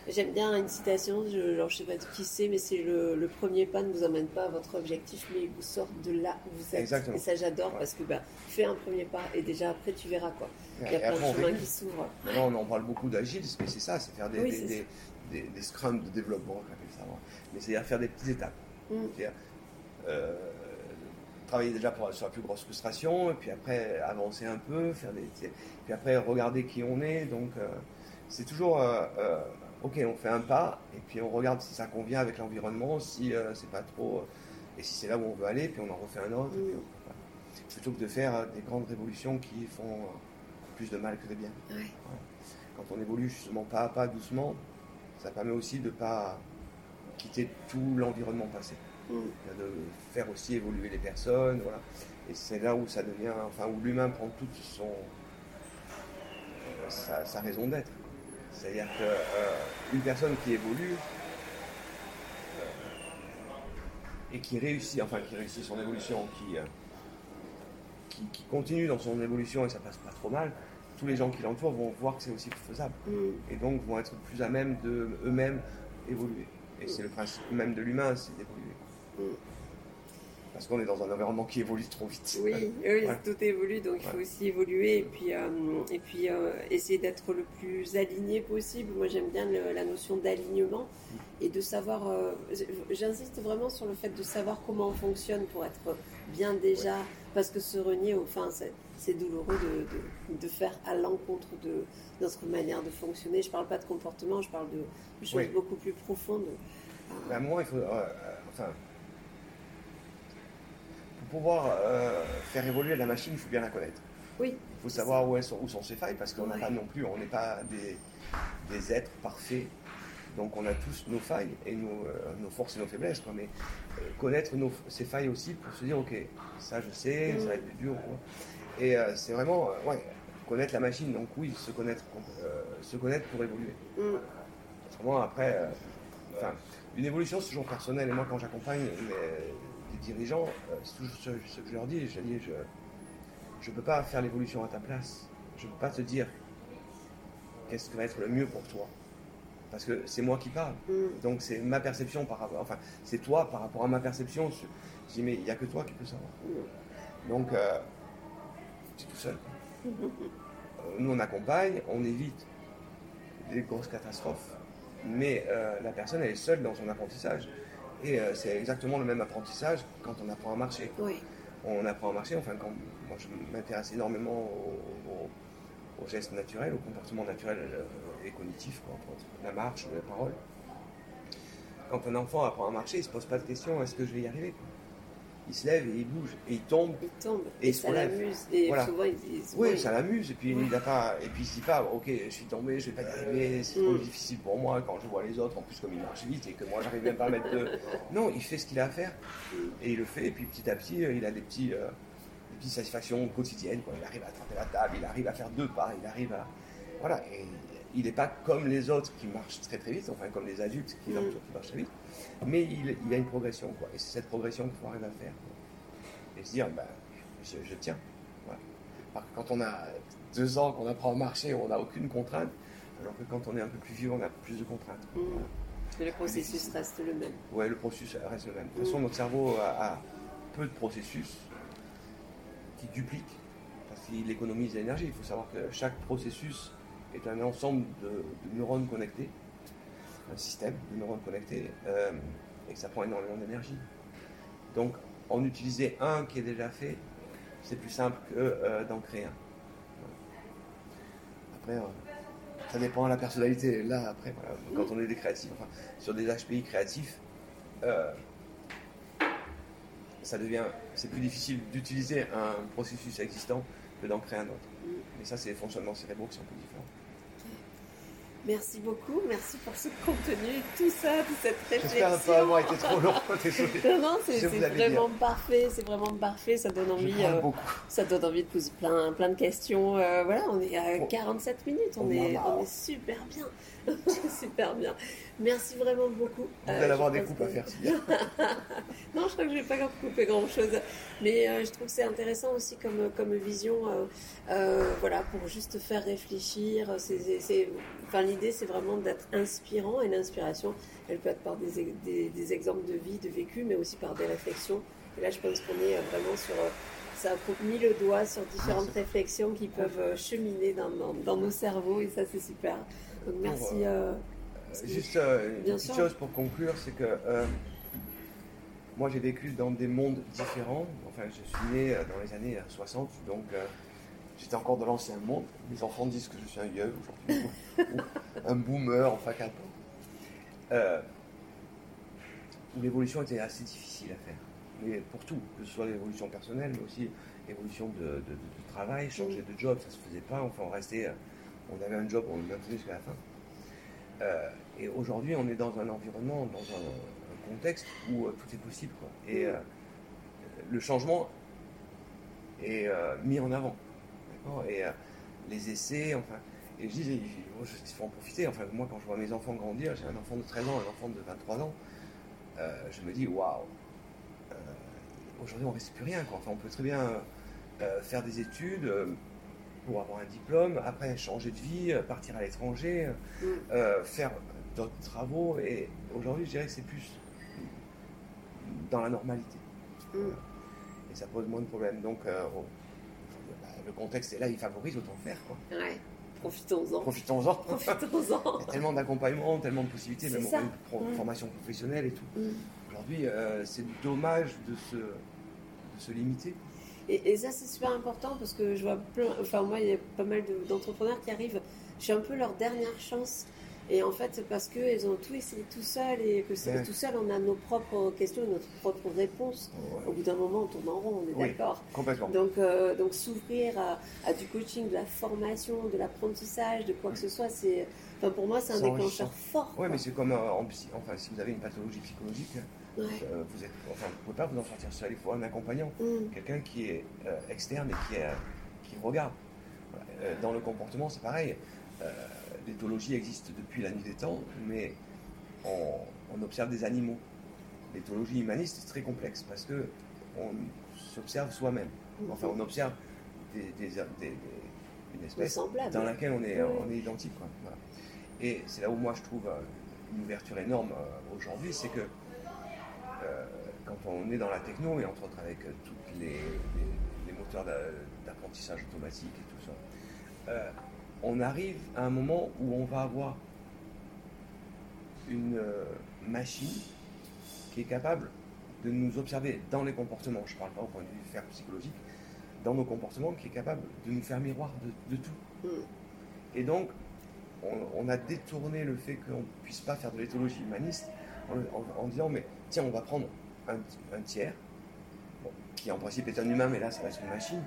[SPEAKER 1] J'aime bien une citation, je, genre, je sais pas qui c'est, mais c'est le, premier pas ne vous emmène pas à votre objectif, mais il vous sort de là où vous êtes.
[SPEAKER 2] Exactement.
[SPEAKER 1] Et ça, j'adore parce que bah, fais un premier pas et déjà après, tu verras quoi. Il y a plein de chemins qui s'ouvrent.
[SPEAKER 2] On en parle beaucoup d'agile, mais c'est ça, c'est faire des, des, des, des, scrums de développement, ça. Mais c'est-à-dire faire des petites étapes. Mm. Euh, travailler déjà sur la plus grosse frustration, et puis après avancer un peu, faire des, puis après regarder qui on est. Donc, euh, c'est toujours. Euh, ok, on fait un pas, et puis on regarde si ça convient avec l'environnement, si c'est pas trop, et si c'est là où on veut aller, puis on en refait un autre. Plutôt que de faire des grandes révolutions qui font plus de mal que de bien. Quand on évolue justement pas à pas, doucement, ça permet aussi de ne pas quitter tout l'environnement passé. De faire aussi évoluer les personnes, voilà. Et c'est là où ça devient, enfin, où l'humain prend toute son, sa raison d'être. C'est-à-dire qu'une euh, personne qui évolue euh, et qui réussit, enfin qui réussit son évolution, euh, qui, qui, continue dans son évolution et ça passe pas trop mal, tous les gens qui l'entourent vont voir que c'est aussi faisable. Mm. Et donc vont être plus à même de eux-mêmes évoluer. Et c'est le principe même de l'humain, c'est d'évoluer. Parce qu'on est dans un environnement qui évolue trop vite.
[SPEAKER 1] Oui, tout évolue, donc il faut aussi évoluer et puis, euh, et puis euh, essayer d'être le plus aligné possible. Moi, j'aime bien la notion d'alignement et de savoir. Euh, j'insiste vraiment sur le fait de savoir comment on fonctionne pour être bien déjà, parce que se renier, enfin, c'est douloureux de, de, faire à l'encontre de notre manière de fonctionner. Je ne parle pas de comportement, je parle de choses beaucoup plus profondes.
[SPEAKER 2] Moi, il faut. enfin, pouvoir euh, faire évoluer la machine, il faut bien la connaître.
[SPEAKER 1] Oui.
[SPEAKER 2] Il faut savoir où, sont, où sont ses failles, parce qu'on n'a pas non plus, on n'est pas des, des, êtres parfaits. Donc on a tous nos failles et nos, euh, nos forces et nos faiblesses. Quoi. Mais euh, connaître nos, ses failles aussi pour se dire, ok, ça je sais, ça va être dur. Et c'est vraiment, ouais, connaître la machine. Donc oui, se connaître, se connaître pour évoluer. Mm. Autrement, après, enfin, une évolution c'est toujours personnel. Et moi, quand j'accompagne dirigeants, euh, c'est toujours ce, que je leur dis. Je dis, je ne peux pas faire l'évolution à ta place. Je ne peux pas te dire qu'est-ce qui va être le mieux pour toi. Parce que c'est moi qui parle. Mm. Donc c'est ma perception par rapport. Enfin, c'est toi par rapport à ma perception. Je dis, mais il n'y a que toi qui peux savoir. Mm. Donc, euh, tu es tout seul. Euh, nous, on accompagne, on évite des grosses catastrophes. Mais la personne, elle est seule dans son apprentissage. Et euh, c'est exactement le même apprentissage quand on apprend à marcher. On apprend à marcher, enfin, quand moi je m'intéresse énormément aux, gestes naturels, au comportement naturel euh, et cognitif, quoi, la marche, la parole. Quand un enfant apprend à marcher, il ne se pose pas de question est-ce que je vais y arriver il se lève et il bouge et il tombe.
[SPEAKER 1] Il tombe et, ça l'amuse. Et souvent ils disent.
[SPEAKER 2] Oui, ça l'amuse. Et puis il a pas. Et puis il se dit pas, ok, je suis tombé, je vais pas y arriver, c'est trop mm. difficile pour moi quand je vois les autres, en plus comme ils marchent vite et que moi j'arrive même pas à mettre de. Non, il fait ce qu'il a à faire mm. et il le fait. Et puis petit à petit, il a des petits. Euh, des petites satisfactions quotidiennes. Quoi. Il arrive à attraper la table, il arrive à faire deux pas, il arrive à. Voilà. Et il n'est pas comme les autres qui marchent très très vite, enfin comme les adultes qui, mm. marchent très vite, mais il, il, a une progression, quoi. Et c'est cette progression qu'il faut arriver à faire. Et se dire, ben, je, tiens. quand on a deux ans, qu'on apprend à marcher, on n'a aucune contrainte, alors que quand on est un peu plus vieux, on a plus de contraintes.
[SPEAKER 1] Mm. le processus reste le même.
[SPEAKER 2] Oui, le processus reste le même. De toute façon, notre cerveau a, peu de processus qui dupliquent, parce qu'il économise l'énergie. Il faut savoir que chaque processus est un ensemble de, neurones connectés, un système de neurones connectés, euh, et que ça prend énormément d'énergie. Donc, en utiliser un qui est déjà fait, c'est plus simple que euh, d'en créer un. Après, euh, ça dépend de la personnalité. Là, après, quand on est des créatifs, enfin, sur des HPI créatifs, ça devient, c'est plus difficile d'utiliser un processus existant que d'en créer un autre. Mais ça, c'est les fonctionnements cérébraux qui sont un peu différents.
[SPEAKER 1] Merci beaucoup, merci pour ce contenu, tout ça, toute cette réflexion.
[SPEAKER 2] J'espère pas avoir été trop long,
[SPEAKER 1] non, non, c'est vraiment parfait, c'est vraiment parfait, ça donne envie, euh, ça donne envie de poser plein, plein de questions. Euh, voilà, on est à 47 minutes, on, est, on est super bien. Super bien. Merci vraiment beaucoup.
[SPEAKER 2] Vous allez euh, avoir des coupes à faire, si bien.
[SPEAKER 1] non, je crois que je vais pas couper grand-chose. Mais euh, je trouve que c'est intéressant aussi comme, comme vision, euh, voilà, pour juste faire réfléchir. C'est, enfin, l'idée, c'est vraiment d'être inspirant et l'inspiration, elle peut être par des, des, exemples de vie, de vécu, mais aussi par des réflexions. Et là, je pense qu'on est vraiment sur. Ça a mis le doigt sur différentes réflexions qui peuvent cheminer dans, dans, nos cerveaux et ça, c'est super. Donc, merci.
[SPEAKER 2] Juste une petite chose pour conclure, c'est que moi, j'ai vécu dans des mondes différents. Enfin, je suis né euh, dans les années 60, euh, donc euh, j'étais encore dans l'ancien monde. Mes enfants disent que je suis un vieux aujourd'hui, ou un boomer, enfin qu'importe. Euh, où l'évolution était assez difficile à faire. Mais pour tout, que ce soit l'évolution personnelle, mais aussi l'évolution de, travail, changer de job, ça se faisait pas. Enfin, on restait, on avait un job, on le maintenait jusqu'à la fin. Et aujourd'hui, on est dans un environnement, dans un, contexte où euh, tout est possible. Quoi. Et euh, le changement est euh, mis en avant. Et les essais, enfin. Et je dis, il faut en profiter. Enfin, moi, quand je vois mes enfants grandir, j'ai un enfant de 13 ans, un enfant de 23 ans, je me dis, waouh, aujourd'hui, on ne reste plus rien. Quoi. Enfin, on peut très bien faire des études pour avoir un diplôme, après changer de vie, partir à l'étranger, mm. faire d'autres travaux. Et aujourd'hui, je dirais que c'est plus dans la normalité. Mm. Et ça pose moins de problèmes. Donc, euh, bah, le contexte est là, il favorise, autant faire. Quoi.
[SPEAKER 1] Ouais. Profitons-en.
[SPEAKER 2] Profitons-en.
[SPEAKER 1] Profitons-en.
[SPEAKER 2] il y a tellement d'accompagnement, tellement de possibilités, même pour une mm. formation professionnelle et tout. Mm. Aujourd'hui, euh, c'est dommage de se, de se limiter.
[SPEAKER 1] Et, et ça, c'est super important parce que je vois plein, enfin, moi, il y a pas mal d'entrepreneurs qui arrivent. Je suis un peu leur dernière chance et en fait, parce qu'elles ont tout essayé tout seul et que c'est tout seul, on a nos propres questions, notre propre réponse. Au bout d'un moment, on tourne en rond, on est d'accord.
[SPEAKER 2] Complètement.
[SPEAKER 1] Donc, euh, donc s'ouvrir à, du coaching, de la formation, de l'apprentissage, de quoi que ce soit, c'est, enfin, pour moi, c'est un déclencheur fort.
[SPEAKER 2] Oui, mais c'est comme euh, en, enfin, si vous avez une pathologie psychologique, euh, vous êtes, enfin, vous pouvez pas vous en sortir seul. Il faut un accompagnant, mm. quelqu'un qui est externe et qui, est, qui regarde. Dans le comportement, c'est pareil l'éthologie existe depuis la nuit des temps, mais on, observe des animaux. L'éthologie humaniste est très complexe parce que on s'observe soi-même. Enfin, on observe des, une espèce dans laquelle on est, on est identique. Et c'est là où moi je trouve euh, une ouverture énorme euh, aujourd'hui, c'est que euh, quand on est dans la techno et entre autres avec tous les, les, moteurs d'apprentissage automatique et tout ça, on arrive à un moment où on va avoir une euh, machine qui est capable de nous observer dans les comportements, je ne parle pas au point de vue faire psychologique, dans nos comportements, qui est capable de nous faire miroir de, tout. Mm. Et donc, on, a détourné le fait qu'on ne puisse pas faire de l'éthologie humaniste en, disant, mais tiens, on va prendre un, tiers, qui en principe est un humain, mais là, ça reste une machine,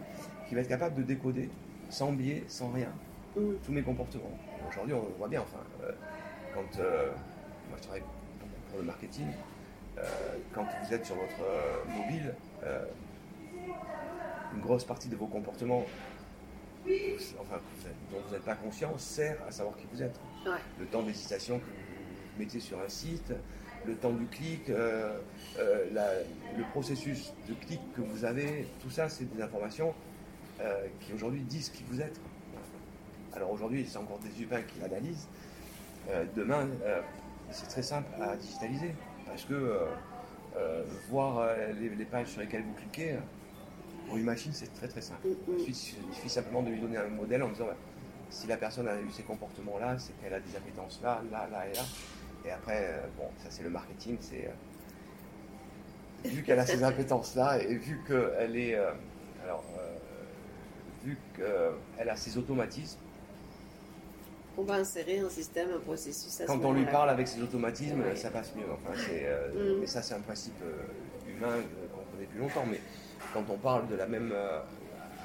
[SPEAKER 2] qui va être capable de décoder sans biais, sans rien, Tous mes comportements. Aujourd'hui, on voit bien, enfin, euh, quand euh, moi je travaille pour le marketing, euh, quand vous êtes sur votre mobile, une grosse partie de vos comportements enfin, dont vous n'êtes pas conscient sert à savoir qui vous êtes. Le temps d'hésitation que vous mettez sur un site, le temps du clic, le processus de clic que vous avez, tout ça, c'est des informations qui aujourd'hui disent qui vous êtes. Alors aujourd'hui, c'est encore des humains qui l'analysent. Euh, demain, euh, c'est très simple à digitaliser parce que euh, voir les, pages sur lesquelles vous cliquez, pour une machine, c'est très très simple. Mm, mm. Il suffit, simplement de lui donner un modèle en disant bah, si la personne a eu ces comportements-là, c'est qu'elle a des appétences là, là, là et là. Et après, bon, ça c'est le marketing, c'est vu qu'elle a ces appétences-là et vu qu'elle est, alors, vu qu'elle a ces automatismes,
[SPEAKER 1] on va insérer un système, un processus.
[SPEAKER 2] Quand on lui parle avec ses automatismes, ça passe mieux. Enfin, euh, mm. Mais ça, c'est un principe euh, humain euh, qu'on connaît depuis longtemps. Mais quand on parle de la même,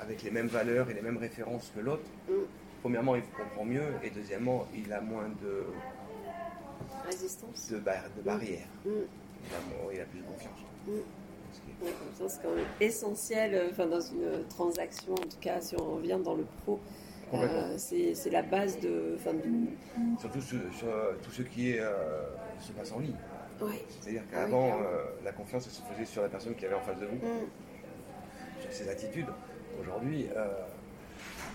[SPEAKER 2] avec les mêmes valeurs et les mêmes références que l'autre, mm. premièrement, il comprend mieux, et deuxièmement, il a moins de
[SPEAKER 1] résistance,
[SPEAKER 2] de, de barrières. Mm. Il, a, plus de confiance.
[SPEAKER 1] c'est quand même essentiel enfin, dans une transaction, en tout cas si on revient dans le pro, euh, c'est la base de.
[SPEAKER 2] Surtout sur, tout ce qui est, euh, se passe en ligne. C'est-à-dire ah qu'avant, euh, la confiance se faisait sur la personne qui avait en face de vous, mm. sur ses attitudes. Aujourd'hui,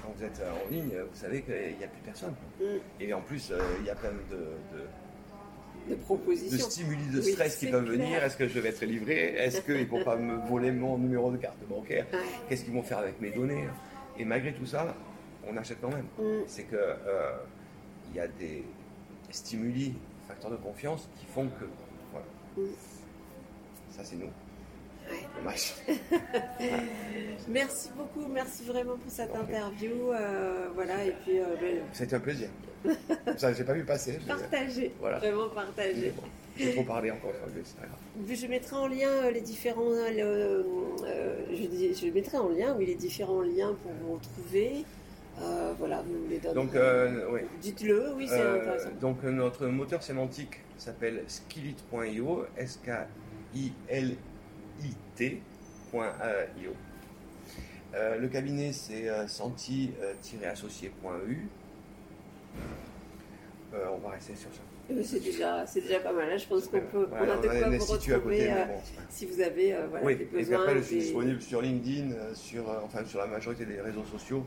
[SPEAKER 2] quand vous êtes en ligne, vous savez qu'il n'y a plus personne.
[SPEAKER 1] Mm.
[SPEAKER 2] Et en plus, euh, il y a plein de, de,
[SPEAKER 1] De propositions.
[SPEAKER 2] de stimuli de
[SPEAKER 1] Oui,
[SPEAKER 2] stress qui peuvent
[SPEAKER 1] clair.
[SPEAKER 2] venir. Est-ce que je vais être livré? Est-ce qu'ils ne vont pas me voler mon numéro de carte bancaire?
[SPEAKER 1] Ouais.
[SPEAKER 2] Qu'est-ce qu'ils vont faire avec mes données? Et malgré tout ça, on achète quand même.
[SPEAKER 1] Mm.
[SPEAKER 2] C'est que euh, il y a des stimuli, facteurs de confiance qui font que. Voilà.
[SPEAKER 1] Mm.
[SPEAKER 2] Ça, c'est nous.
[SPEAKER 1] Ouais.
[SPEAKER 2] Dommage.
[SPEAKER 1] Merci beaucoup, merci vraiment pour cette interview. euh, voilà, et puis euh, ben,
[SPEAKER 2] C'était un plaisir. Ça, j'ai pas vu passer.
[SPEAKER 1] partager,
[SPEAKER 2] Voilà.
[SPEAKER 1] vraiment partager.
[SPEAKER 2] bon, J'ai trop parlé encore.
[SPEAKER 1] Je mettrai en lien euh, les différents. je, mettrai en lien, oui, les différents liens pour vous retrouver. Euh, voilà, vous les donnez.
[SPEAKER 2] Donc, euh, oui.
[SPEAKER 1] Dites-le, oui, c'est
[SPEAKER 2] Euh,
[SPEAKER 1] intéressant.
[SPEAKER 2] donc notre moteur sémantique s'appelle skillit.io, S-K-I-L-I-T.io. Le cabinet c'est senti-associé.eu. On va rester sur ça.
[SPEAKER 1] C'est déjà, c'est déjà pas mal. hein. Je pense qu'on peut,
[SPEAKER 2] Ouais,
[SPEAKER 1] on a de
[SPEAKER 2] on a
[SPEAKER 1] quoi vous retrouver euh,
[SPEAKER 2] bon,
[SPEAKER 1] si vous avez euh, voilà,
[SPEAKER 2] Oui,
[SPEAKER 1] des
[SPEAKER 2] et puis
[SPEAKER 1] besoins.
[SPEAKER 2] après je suis disponible sur LinkedIn, sur, enfin sur la majorité des réseaux sociaux,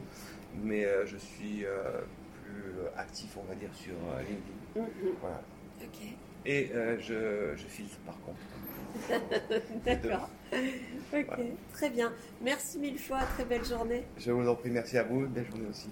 [SPEAKER 2] mais euh, je suis euh, plus actif on va dire sur euh, LinkedIn.
[SPEAKER 1] Mhm.
[SPEAKER 2] Voilà.
[SPEAKER 1] Ok,
[SPEAKER 2] Et je, je filtre par contre.
[SPEAKER 1] d'accord. Ok, très bien. Merci mille fois. Très belle journée.
[SPEAKER 2] Je vous en prie, merci à vous, belle journée aussi.